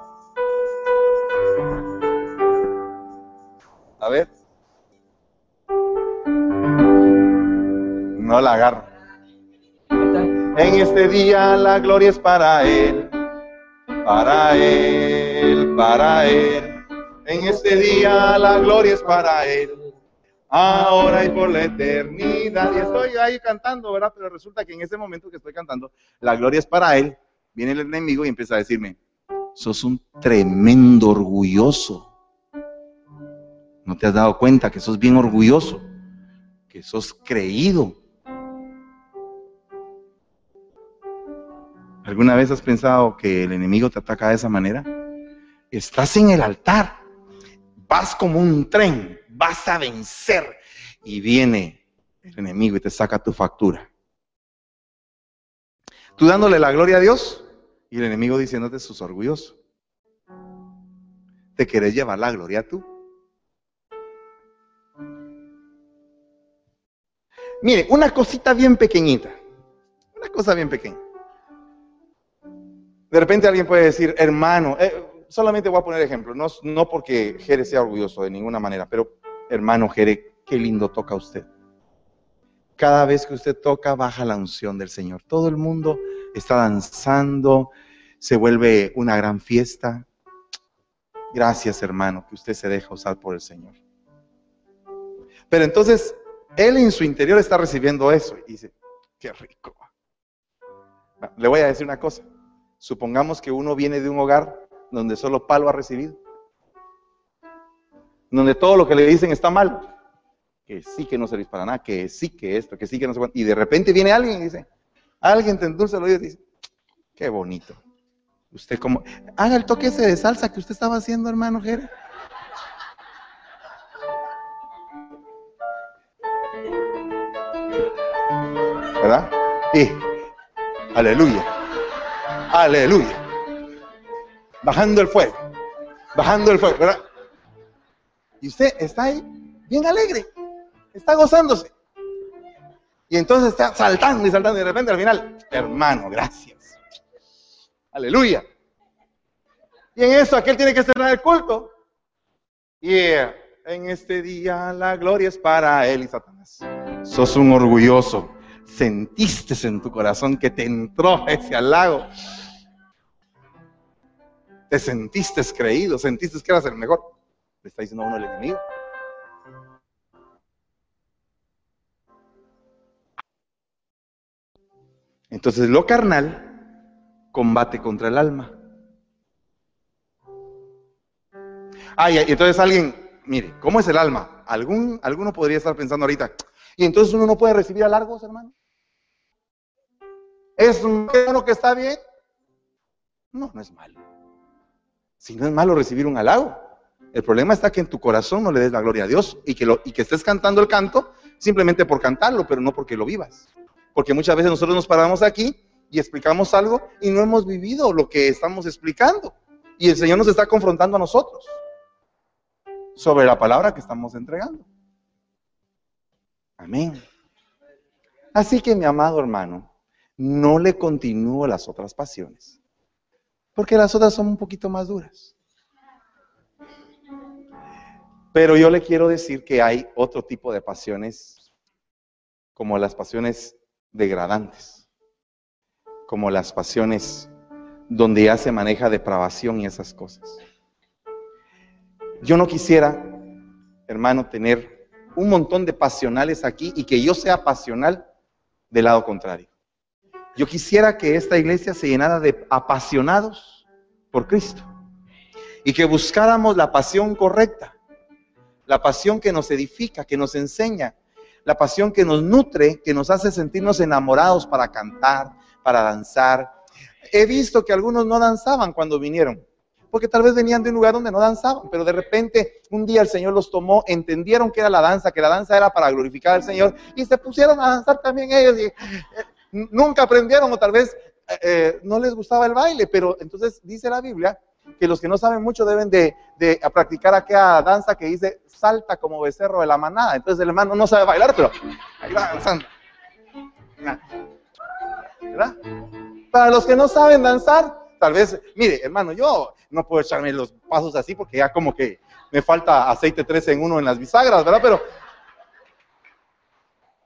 A ver. No la agarro. En este día la gloria es para Él, para Él, para Él. En este día la gloria es para Él, ahora y por la eternidad. Y estoy ahí cantando, ¿verdad? Pero resulta que en ese momento que estoy cantando, la gloria es para Él. Viene el enemigo y empieza a decirme, sos un tremendo orgulloso. ¿No te has dado cuenta que sos bien orgulloso? Que sos creído. ¿Alguna vez has pensado que el enemigo te ataca de esa manera? Estás en el altar, vas como un tren, vas a vencer y viene el enemigo y te saca tu factura. Tú dándole la gloria a Dios y el enemigo diciéndote sus orgulloso. ¿Te querés llevar la gloria tú? Mire, una cosita bien pequeñita. Una cosa bien pequeña. De repente alguien puede decir, hermano, eh, solamente voy a poner ejemplo, no, no porque Jere sea orgulloso de ninguna manera, pero hermano Jere, qué lindo toca usted. Cada vez que usted toca, baja la unción del Señor. Todo el mundo está danzando, se vuelve una gran fiesta. Gracias, hermano, que usted se deja usar por el Señor. Pero entonces, él en su interior está recibiendo eso y dice, qué rico. Le voy a decir una cosa. Supongamos que uno viene de un hogar donde solo palo ha recibido. Donde todo lo que le dicen está mal. Que sí que no servís para nada, que sí que esto, que sí que no se Y de repente viene alguien y dice, alguien te endulce el oído y dice, qué bonito. Usted como, haga el toque ese de salsa que usted estaba haciendo, hermano Jere. ¿Verdad? Y, aleluya, aleluya. Bajando el fuego, bajando el fuego, ¿verdad? Y usted está ahí bien alegre, está gozándose. Y entonces está saltando y saltando y de repente al final, hermano, gracias. Aleluya. Y en eso aquel tiene que cerrar el culto. Y en este día la gloria es para él y Satanás. Sos un orgulloso. Sentiste en tu corazón que te entró ese halago. Te sentiste creído, sentiste que eras el mejor. Le está diciendo uno el enemigo. Entonces lo carnal combate contra el alma. Ah, y entonces alguien, mire, ¿cómo es el alma? ¿Algún, alguno podría estar pensando ahorita, y entonces uno no puede recibir halagos, hermano. ¿Es uno que está bien? No, no es malo. Si no es malo recibir un halago. El problema está que en tu corazón no le des la gloria a Dios y que, lo, y que estés cantando el canto simplemente por cantarlo, pero no porque lo vivas. Porque muchas veces nosotros nos paramos aquí y explicamos algo y no hemos vivido lo que estamos explicando. Y el Señor nos está confrontando a nosotros sobre la palabra que estamos entregando. Amén. Así que mi amado hermano, no le continúo las otras pasiones, porque las otras son un poquito más duras. Pero yo le quiero decir que hay otro tipo de pasiones, como las pasiones degradantes como las pasiones donde ya se maneja depravación y esas cosas. Yo no quisiera, hermano, tener un montón de pasionales aquí y que yo sea pasional del lado contrario. Yo quisiera que esta iglesia se llenara de apasionados por Cristo y que buscáramos la pasión correcta, la pasión que nos edifica, que nos enseña, la pasión que nos nutre, que nos hace sentirnos enamorados para cantar, para danzar. He visto que algunos no danzaban cuando vinieron, porque tal vez venían de un lugar donde no danzaban, pero de repente un día el Señor los tomó, entendieron que era la danza, que la danza era para glorificar al Señor, y se pusieron a danzar también ellos. Y, nunca aprendieron o tal vez eh, eh, no les gustaba el baile, pero entonces dice la Biblia que los que no saben mucho deben de, de practicar aquella danza que dice salta como becerro de la manada. Entonces el hermano no sabe bailar, pero ahí va danzando. ¿verdad? Para los que no saben danzar, tal vez, mire, hermano, yo no puedo echarme los pasos así porque ya como que me falta aceite 3 en uno en las bisagras, ¿verdad? Pero,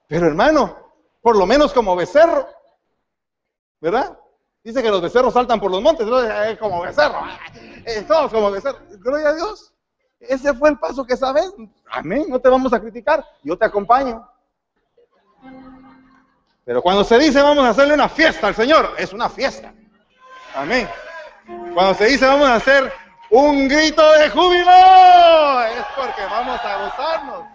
pero hermano, por lo menos como becerro, ¿verdad? Dice que los becerros saltan por los montes, ¿no? Eh, como becerro, eh, todos como becerro. Gloria a Dios. Ese fue el paso que sabes. Amén, no te vamos a criticar, yo te acompaño. Pero cuando se dice vamos a hacerle una fiesta al Señor, es una fiesta. Amén. Cuando se dice vamos a hacer un grito de júbilo, es porque vamos a gozarnos.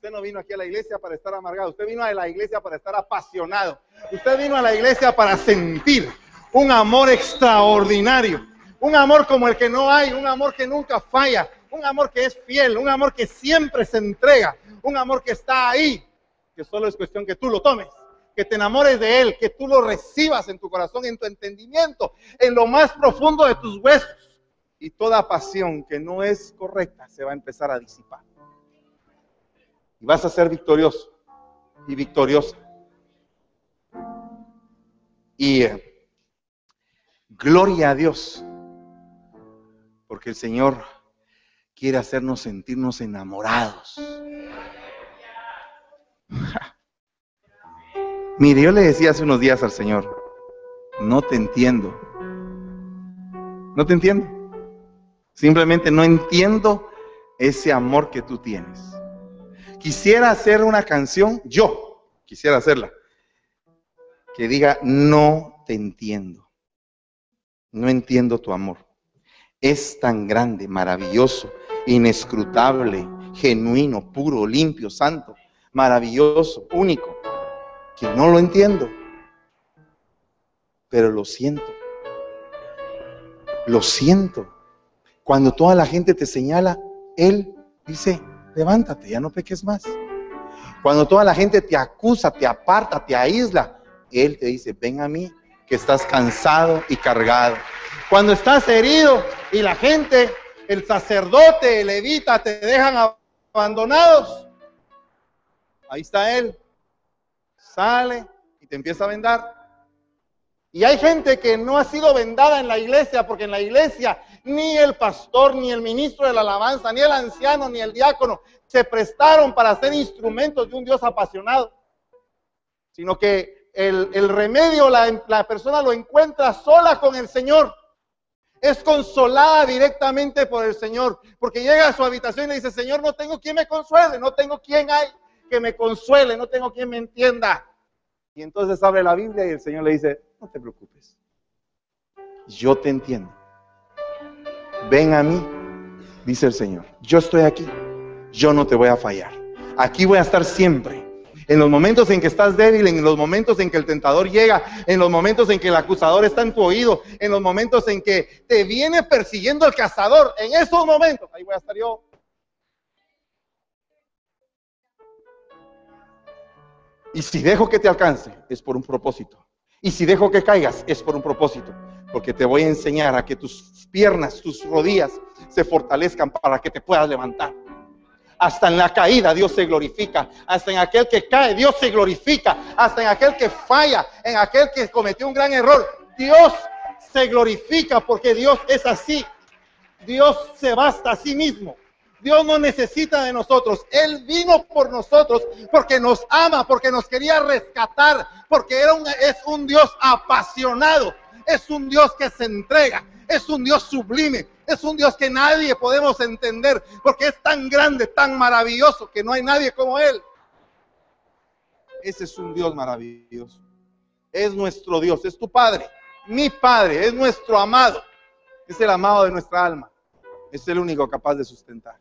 Usted no vino aquí a la iglesia para estar amargado, usted vino a la iglesia para estar apasionado. Usted vino a la iglesia para sentir un amor extraordinario, un amor como el que no hay, un amor que nunca falla, un amor que es fiel, un amor que siempre se entrega, un amor que está ahí, que solo es cuestión que tú lo tomes que te enamores de Él, que tú lo recibas en tu corazón, en tu entendimiento, en lo más profundo de tus huesos. Y toda pasión que no es correcta se va a empezar a disipar. Y vas a ser victorioso y victoriosa. Y eh, gloria a Dios, porque el Señor quiere hacernos sentirnos enamorados. Mire, yo le decía hace unos días al Señor, no te entiendo. No te entiendo. Simplemente no entiendo ese amor que tú tienes. Quisiera hacer una canción, yo quisiera hacerla, que diga, no te entiendo. No entiendo tu amor. Es tan grande, maravilloso, inescrutable, genuino, puro, limpio, santo, maravilloso, único que no lo entiendo, pero lo siento. Lo siento. Cuando toda la gente te señala, Él dice, levántate, ya no peques más. Cuando toda la gente te acusa, te aparta, te aísla, Él te dice, ven a mí, que estás cansado y cargado. Cuando estás herido y la gente, el sacerdote, el levita, te dejan abandonados, ahí está Él sale y te empieza a vendar. Y hay gente que no ha sido vendada en la iglesia, porque en la iglesia ni el pastor, ni el ministro de la alabanza, ni el anciano, ni el diácono se prestaron para ser instrumentos de un Dios apasionado, sino que el, remedio la, la persona lo encuentra sola con el Señor. Es consolada directamente por el Señor, porque llega a su habitación y le dice, Señor, no tengo quien me consuele, no tengo quien hay que me consuele, no tengo quien me entienda. Y entonces abre la Biblia y el Señor le dice, no te preocupes, yo te entiendo. Ven a mí, dice el Señor, yo estoy aquí, yo no te voy a fallar. Aquí voy a estar siempre. En los momentos en que estás débil, en los momentos en que el tentador llega, en los momentos en que el acusador está en tu oído, en los momentos en que te viene persiguiendo el cazador, en esos momentos, ahí voy a estar yo Y si dejo que te alcance, es por un propósito. Y si dejo que caigas, es por un propósito. Porque te voy a enseñar a que tus piernas, tus rodillas se fortalezcan para que te puedas levantar. Hasta en la caída Dios se glorifica. Hasta en aquel que cae Dios se glorifica. Hasta en aquel que falla, en aquel que cometió un gran error. Dios se glorifica porque Dios es así. Dios se basta a sí mismo. Dios no necesita de nosotros. Él vino por nosotros porque nos ama, porque nos quería rescatar, porque era un, es un Dios apasionado, es un Dios que se entrega, es un Dios sublime, es un Dios que nadie podemos entender, porque es tan grande, tan maravilloso, que no hay nadie como Él. Ese es un Dios maravilloso. Es nuestro Dios, es tu Padre, mi Padre, es nuestro amado, es el amado de nuestra alma, es el único capaz de sustentar.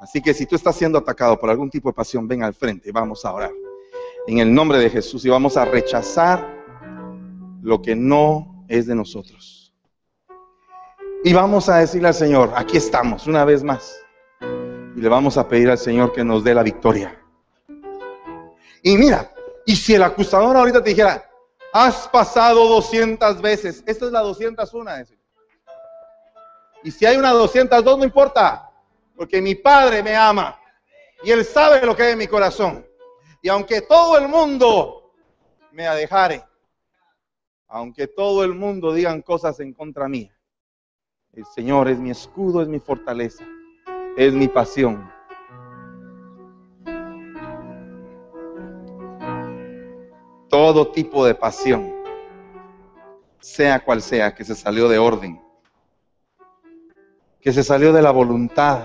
Así que si tú estás siendo atacado por algún tipo de pasión, ven al frente, vamos a orar. En el nombre de Jesús y vamos a rechazar lo que no es de nosotros. Y vamos a decirle al Señor, aquí estamos una vez más. Y le vamos a pedir al Señor que nos dé la victoria. Y mira, y si el acusador ahorita te dijera, has pasado 200 veces, esta es la 201. Y si hay una 202, no importa porque mi Padre me ama y Él sabe lo que hay en mi corazón. Y aunque todo el mundo me adejare, aunque todo el mundo digan cosas en contra mía, el Señor es mi escudo, es mi fortaleza, es mi pasión. Todo tipo de pasión, sea cual sea, que se salió de orden, que se salió de la voluntad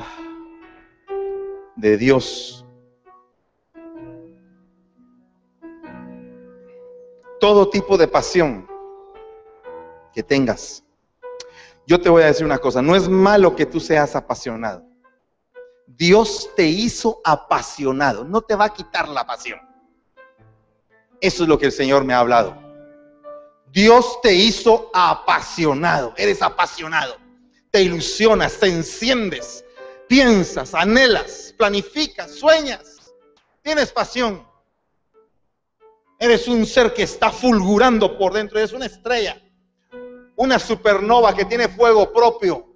de Dios. Todo tipo de pasión que tengas. Yo te voy a decir una cosa, no es malo que tú seas apasionado. Dios te hizo apasionado, no te va a quitar la pasión. Eso es lo que el Señor me ha hablado. Dios te hizo apasionado, eres apasionado, te ilusionas, te enciendes, piensas, anhelas, planificas, sueñas, tienes pasión. Eres un ser que está fulgurando por dentro, eres una estrella, una supernova que tiene fuego propio,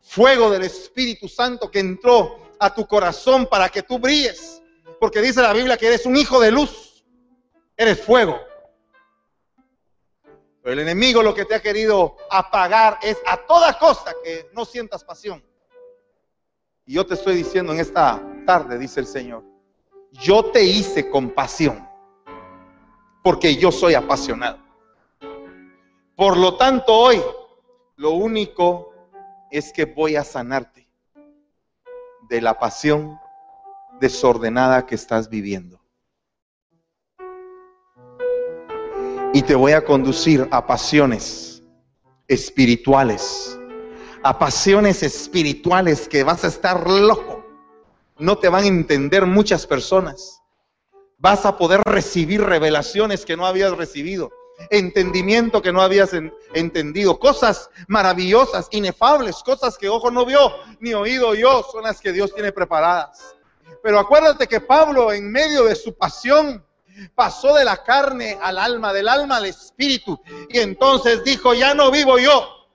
fuego del Espíritu Santo que entró a tu corazón para que tú brilles. Porque dice la Biblia que eres un hijo de luz, eres fuego. Pero el enemigo lo que te ha querido apagar es a toda costa que no sientas pasión. Y yo te estoy diciendo en esta tarde, dice el Señor, yo te hice con pasión, porque yo soy apasionado. Por lo tanto, hoy lo único es que voy a sanarte de la pasión desordenada que estás viviendo. Y te voy a conducir a pasiones espirituales, a pasiones espirituales que vas a estar loco. No te van a entender muchas personas. Vas a poder recibir revelaciones que no habías recibido entendimiento que no habías entendido, cosas maravillosas, inefables, cosas que ojo no vio ni oído yo, son las que Dios tiene preparadas. Pero acuérdate que Pablo en medio de su pasión pasó de la carne al alma, del alma al espíritu, y entonces dijo, ya no vivo yo,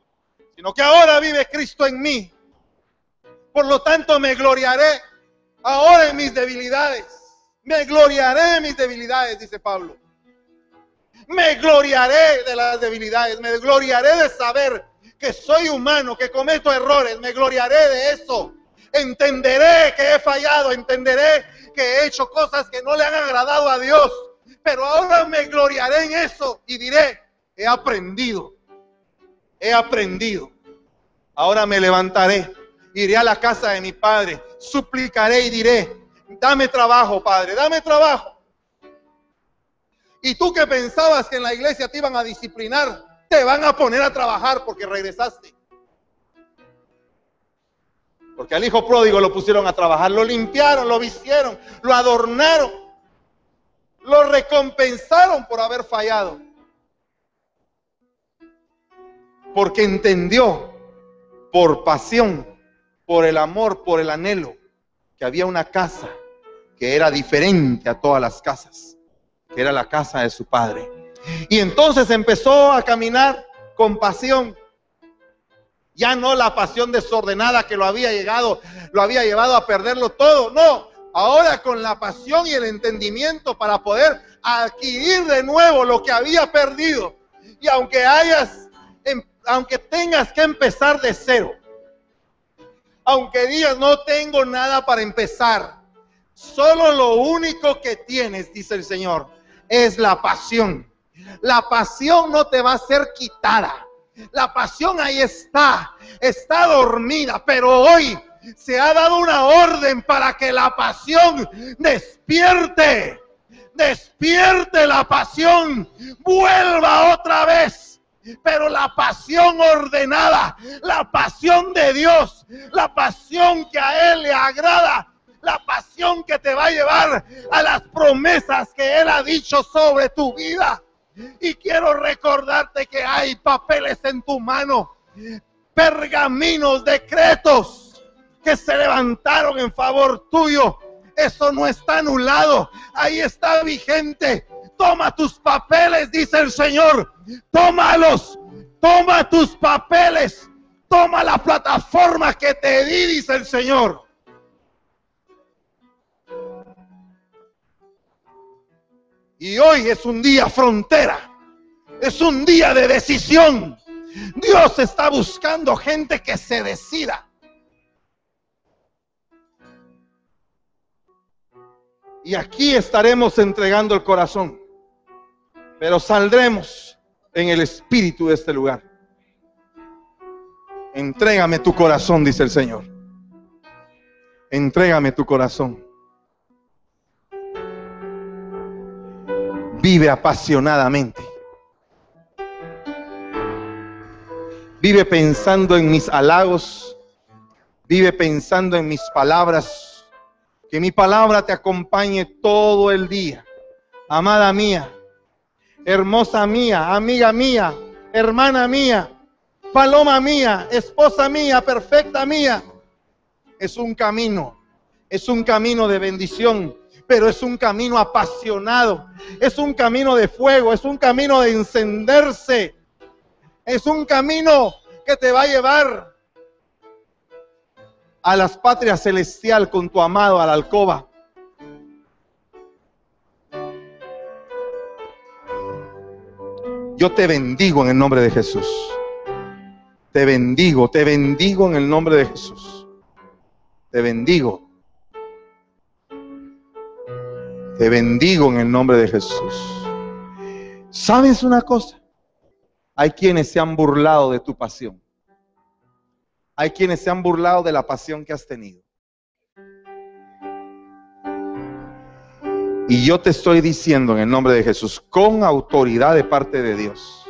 sino que ahora vive Cristo en mí. Por lo tanto me gloriaré ahora en mis debilidades. Me gloriaré en mis debilidades, dice Pablo. Me gloriaré de las debilidades, me gloriaré de saber que soy humano, que cometo errores, me gloriaré de eso. Entenderé que he fallado, entenderé que he hecho cosas que no le han agradado a Dios, pero ahora me gloriaré en eso y diré, he aprendido, he aprendido. Ahora me levantaré, iré a la casa de mi padre, suplicaré y diré, dame trabajo, padre, dame trabajo. Y tú que pensabas que en la iglesia te iban a disciplinar, te van a poner a trabajar porque regresaste. Porque al hijo pródigo lo pusieron a trabajar, lo limpiaron, lo vistieron, lo adornaron, lo recompensaron por haber fallado. Porque entendió por pasión, por el amor, por el anhelo, que había una casa que era diferente a todas las casas que era la casa de su padre. Y entonces empezó a caminar con pasión. Ya no la pasión desordenada que lo había llegado, lo había llevado a perderlo todo. No, ahora con la pasión y el entendimiento para poder adquirir de nuevo lo que había perdido. Y aunque hayas, em, aunque tengas que empezar de cero, aunque digas no tengo nada para empezar, solo lo único que tienes, dice el Señor, es la pasión. La pasión no te va a ser quitada. La pasión ahí está, está dormida, pero hoy se ha dado una orden para que la pasión despierte, despierte la pasión, vuelva otra vez. Pero la pasión ordenada, la pasión de Dios, la pasión que a Él le agrada, la pasión que te va a llevar a las promesas que Él ha dicho sobre tu vida. Y quiero recordarte que hay papeles en tu mano, pergaminos, decretos que se levantaron en favor tuyo. Eso no está anulado, ahí está vigente. Toma tus papeles, dice el Señor. Tómalos, toma tus papeles, toma la plataforma que te di, dice el Señor. Y hoy es un día frontera. Es un día de decisión. Dios está buscando gente que se decida. Y aquí estaremos entregando el corazón. Pero saldremos en el espíritu de este lugar. Entrégame tu corazón, dice el Señor. Entrégame tu corazón. Vive apasionadamente. Vive pensando en mis halagos. Vive pensando en mis palabras. Que mi palabra te acompañe todo el día. Amada mía, hermosa mía, amiga mía, hermana mía, paloma mía, esposa mía, perfecta mía. Es un camino, es un camino de bendición, pero es un camino apasionado, es un camino de fuego, es un camino de encenderse, es un camino que te va a llevar a las patrias celestial con tu amado a la alcoba. Yo te bendigo en el nombre de Jesús. Te bendigo, te bendigo en el nombre de Jesús. Te bendigo. Te bendigo en el nombre de Jesús. ¿Sabes una cosa? Hay quienes se han burlado de tu pasión. Hay quienes se han burlado de la pasión que has tenido. Y yo te estoy diciendo en el nombre de Jesús, con autoridad de parte de Dios,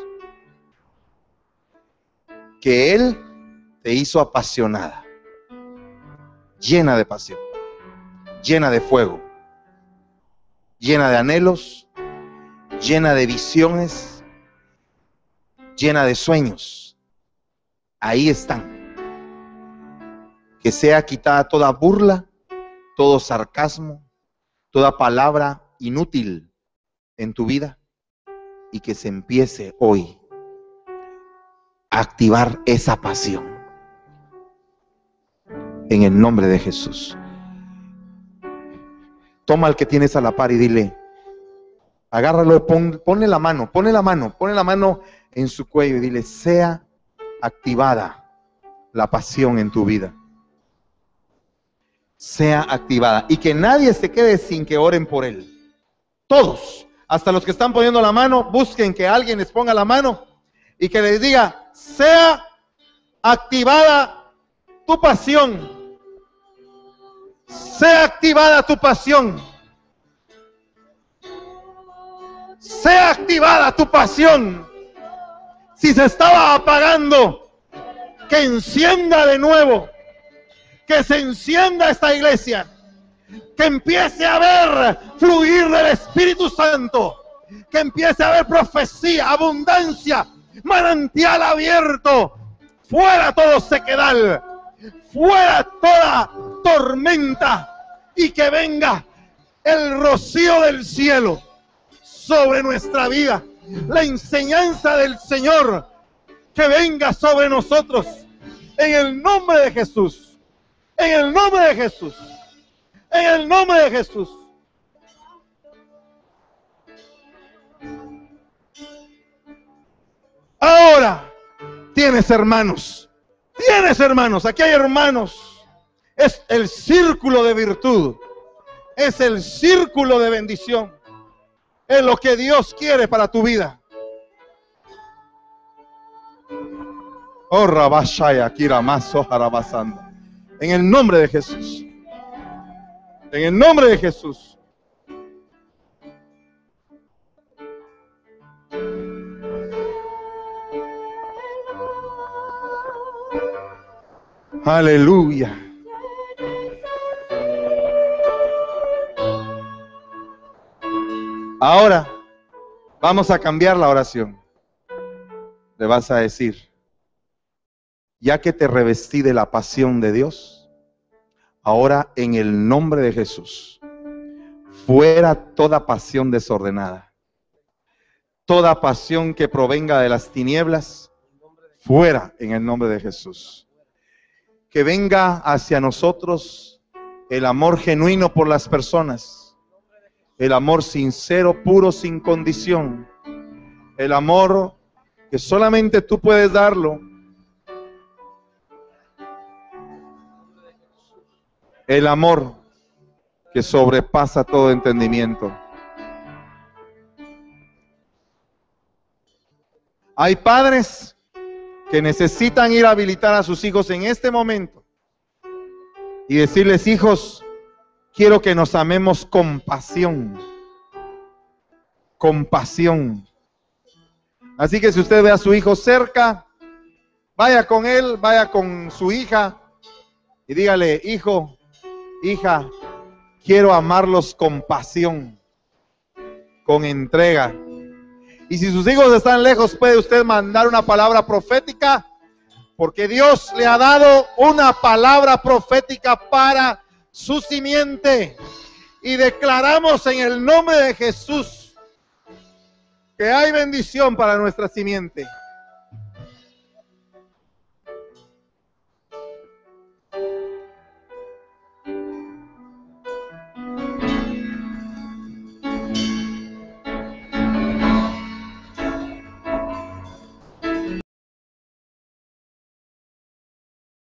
que Él te hizo apasionada, llena de pasión, llena de fuego, llena de anhelos, llena de visiones, llena de sueños. Ahí están. Que sea quitada toda burla, todo sarcasmo, toda palabra inútil en tu vida y que se empiece hoy a activar esa pasión. En el nombre de Jesús. Toma al que tienes a la par y dile, agárralo, pon, ponle la mano, ponle la mano, ponle la mano en su cuello y dile, sea activada la pasión en tu vida. Sea activada. Y que nadie se quede sin que oren por él. Todos, hasta los que están poniendo la mano, busquen que alguien les ponga la mano y que les diga, sea activada tu pasión. Sea activada tu pasión. Sea activada tu pasión. Si se estaba apagando, que encienda de nuevo. Que se encienda esta iglesia. Que empiece a ver fluir del Espíritu Santo. Que empiece a haber profecía, abundancia, manantial abierto. Fuera todo sequedal. Fuera toda tormenta. Y que venga el rocío del cielo sobre nuestra vida la enseñanza del Señor que venga sobre nosotros en el nombre de Jesús. En el nombre de Jesús. En el nombre de Jesús. Ahora tienes hermanos. Tienes hermanos. Aquí hay hermanos. Es el círculo de virtud. Es el círculo de bendición es lo que Dios quiere para tu vida. Oh. En el nombre de Jesús. En el nombre de Jesús. Aleluya. Ahora vamos a cambiar la oración. Le vas a decir, ya que te revestí de la pasión de Dios, ahora en el nombre de Jesús, fuera toda pasión desordenada, toda pasión que provenga de las tinieblas, fuera en el nombre de Jesús. Que venga hacia nosotros el amor genuino por las personas el amor sincero, puro, sin condición. El amor que solamente tú puedes darlo. El amor que sobrepasa todo entendimiento. Hay padres que necesitan ir a habilitar a sus hijos en este momento y decirles, hijos, quiero que nos amemos con pasión. Con pasión. Así que si usted ve a su hijo cerca, Vaya con él, vaya con su hija y dígale, hijo, hija, quiero amarlos con pasión, con entrega. Y si sus hijos están lejos, puede usted mandar una palabra profética, porque Dios le ha dado una palabra profética para su simiente. Y declaramos en el nombre de Jesús que hay bendición para nuestra simiente.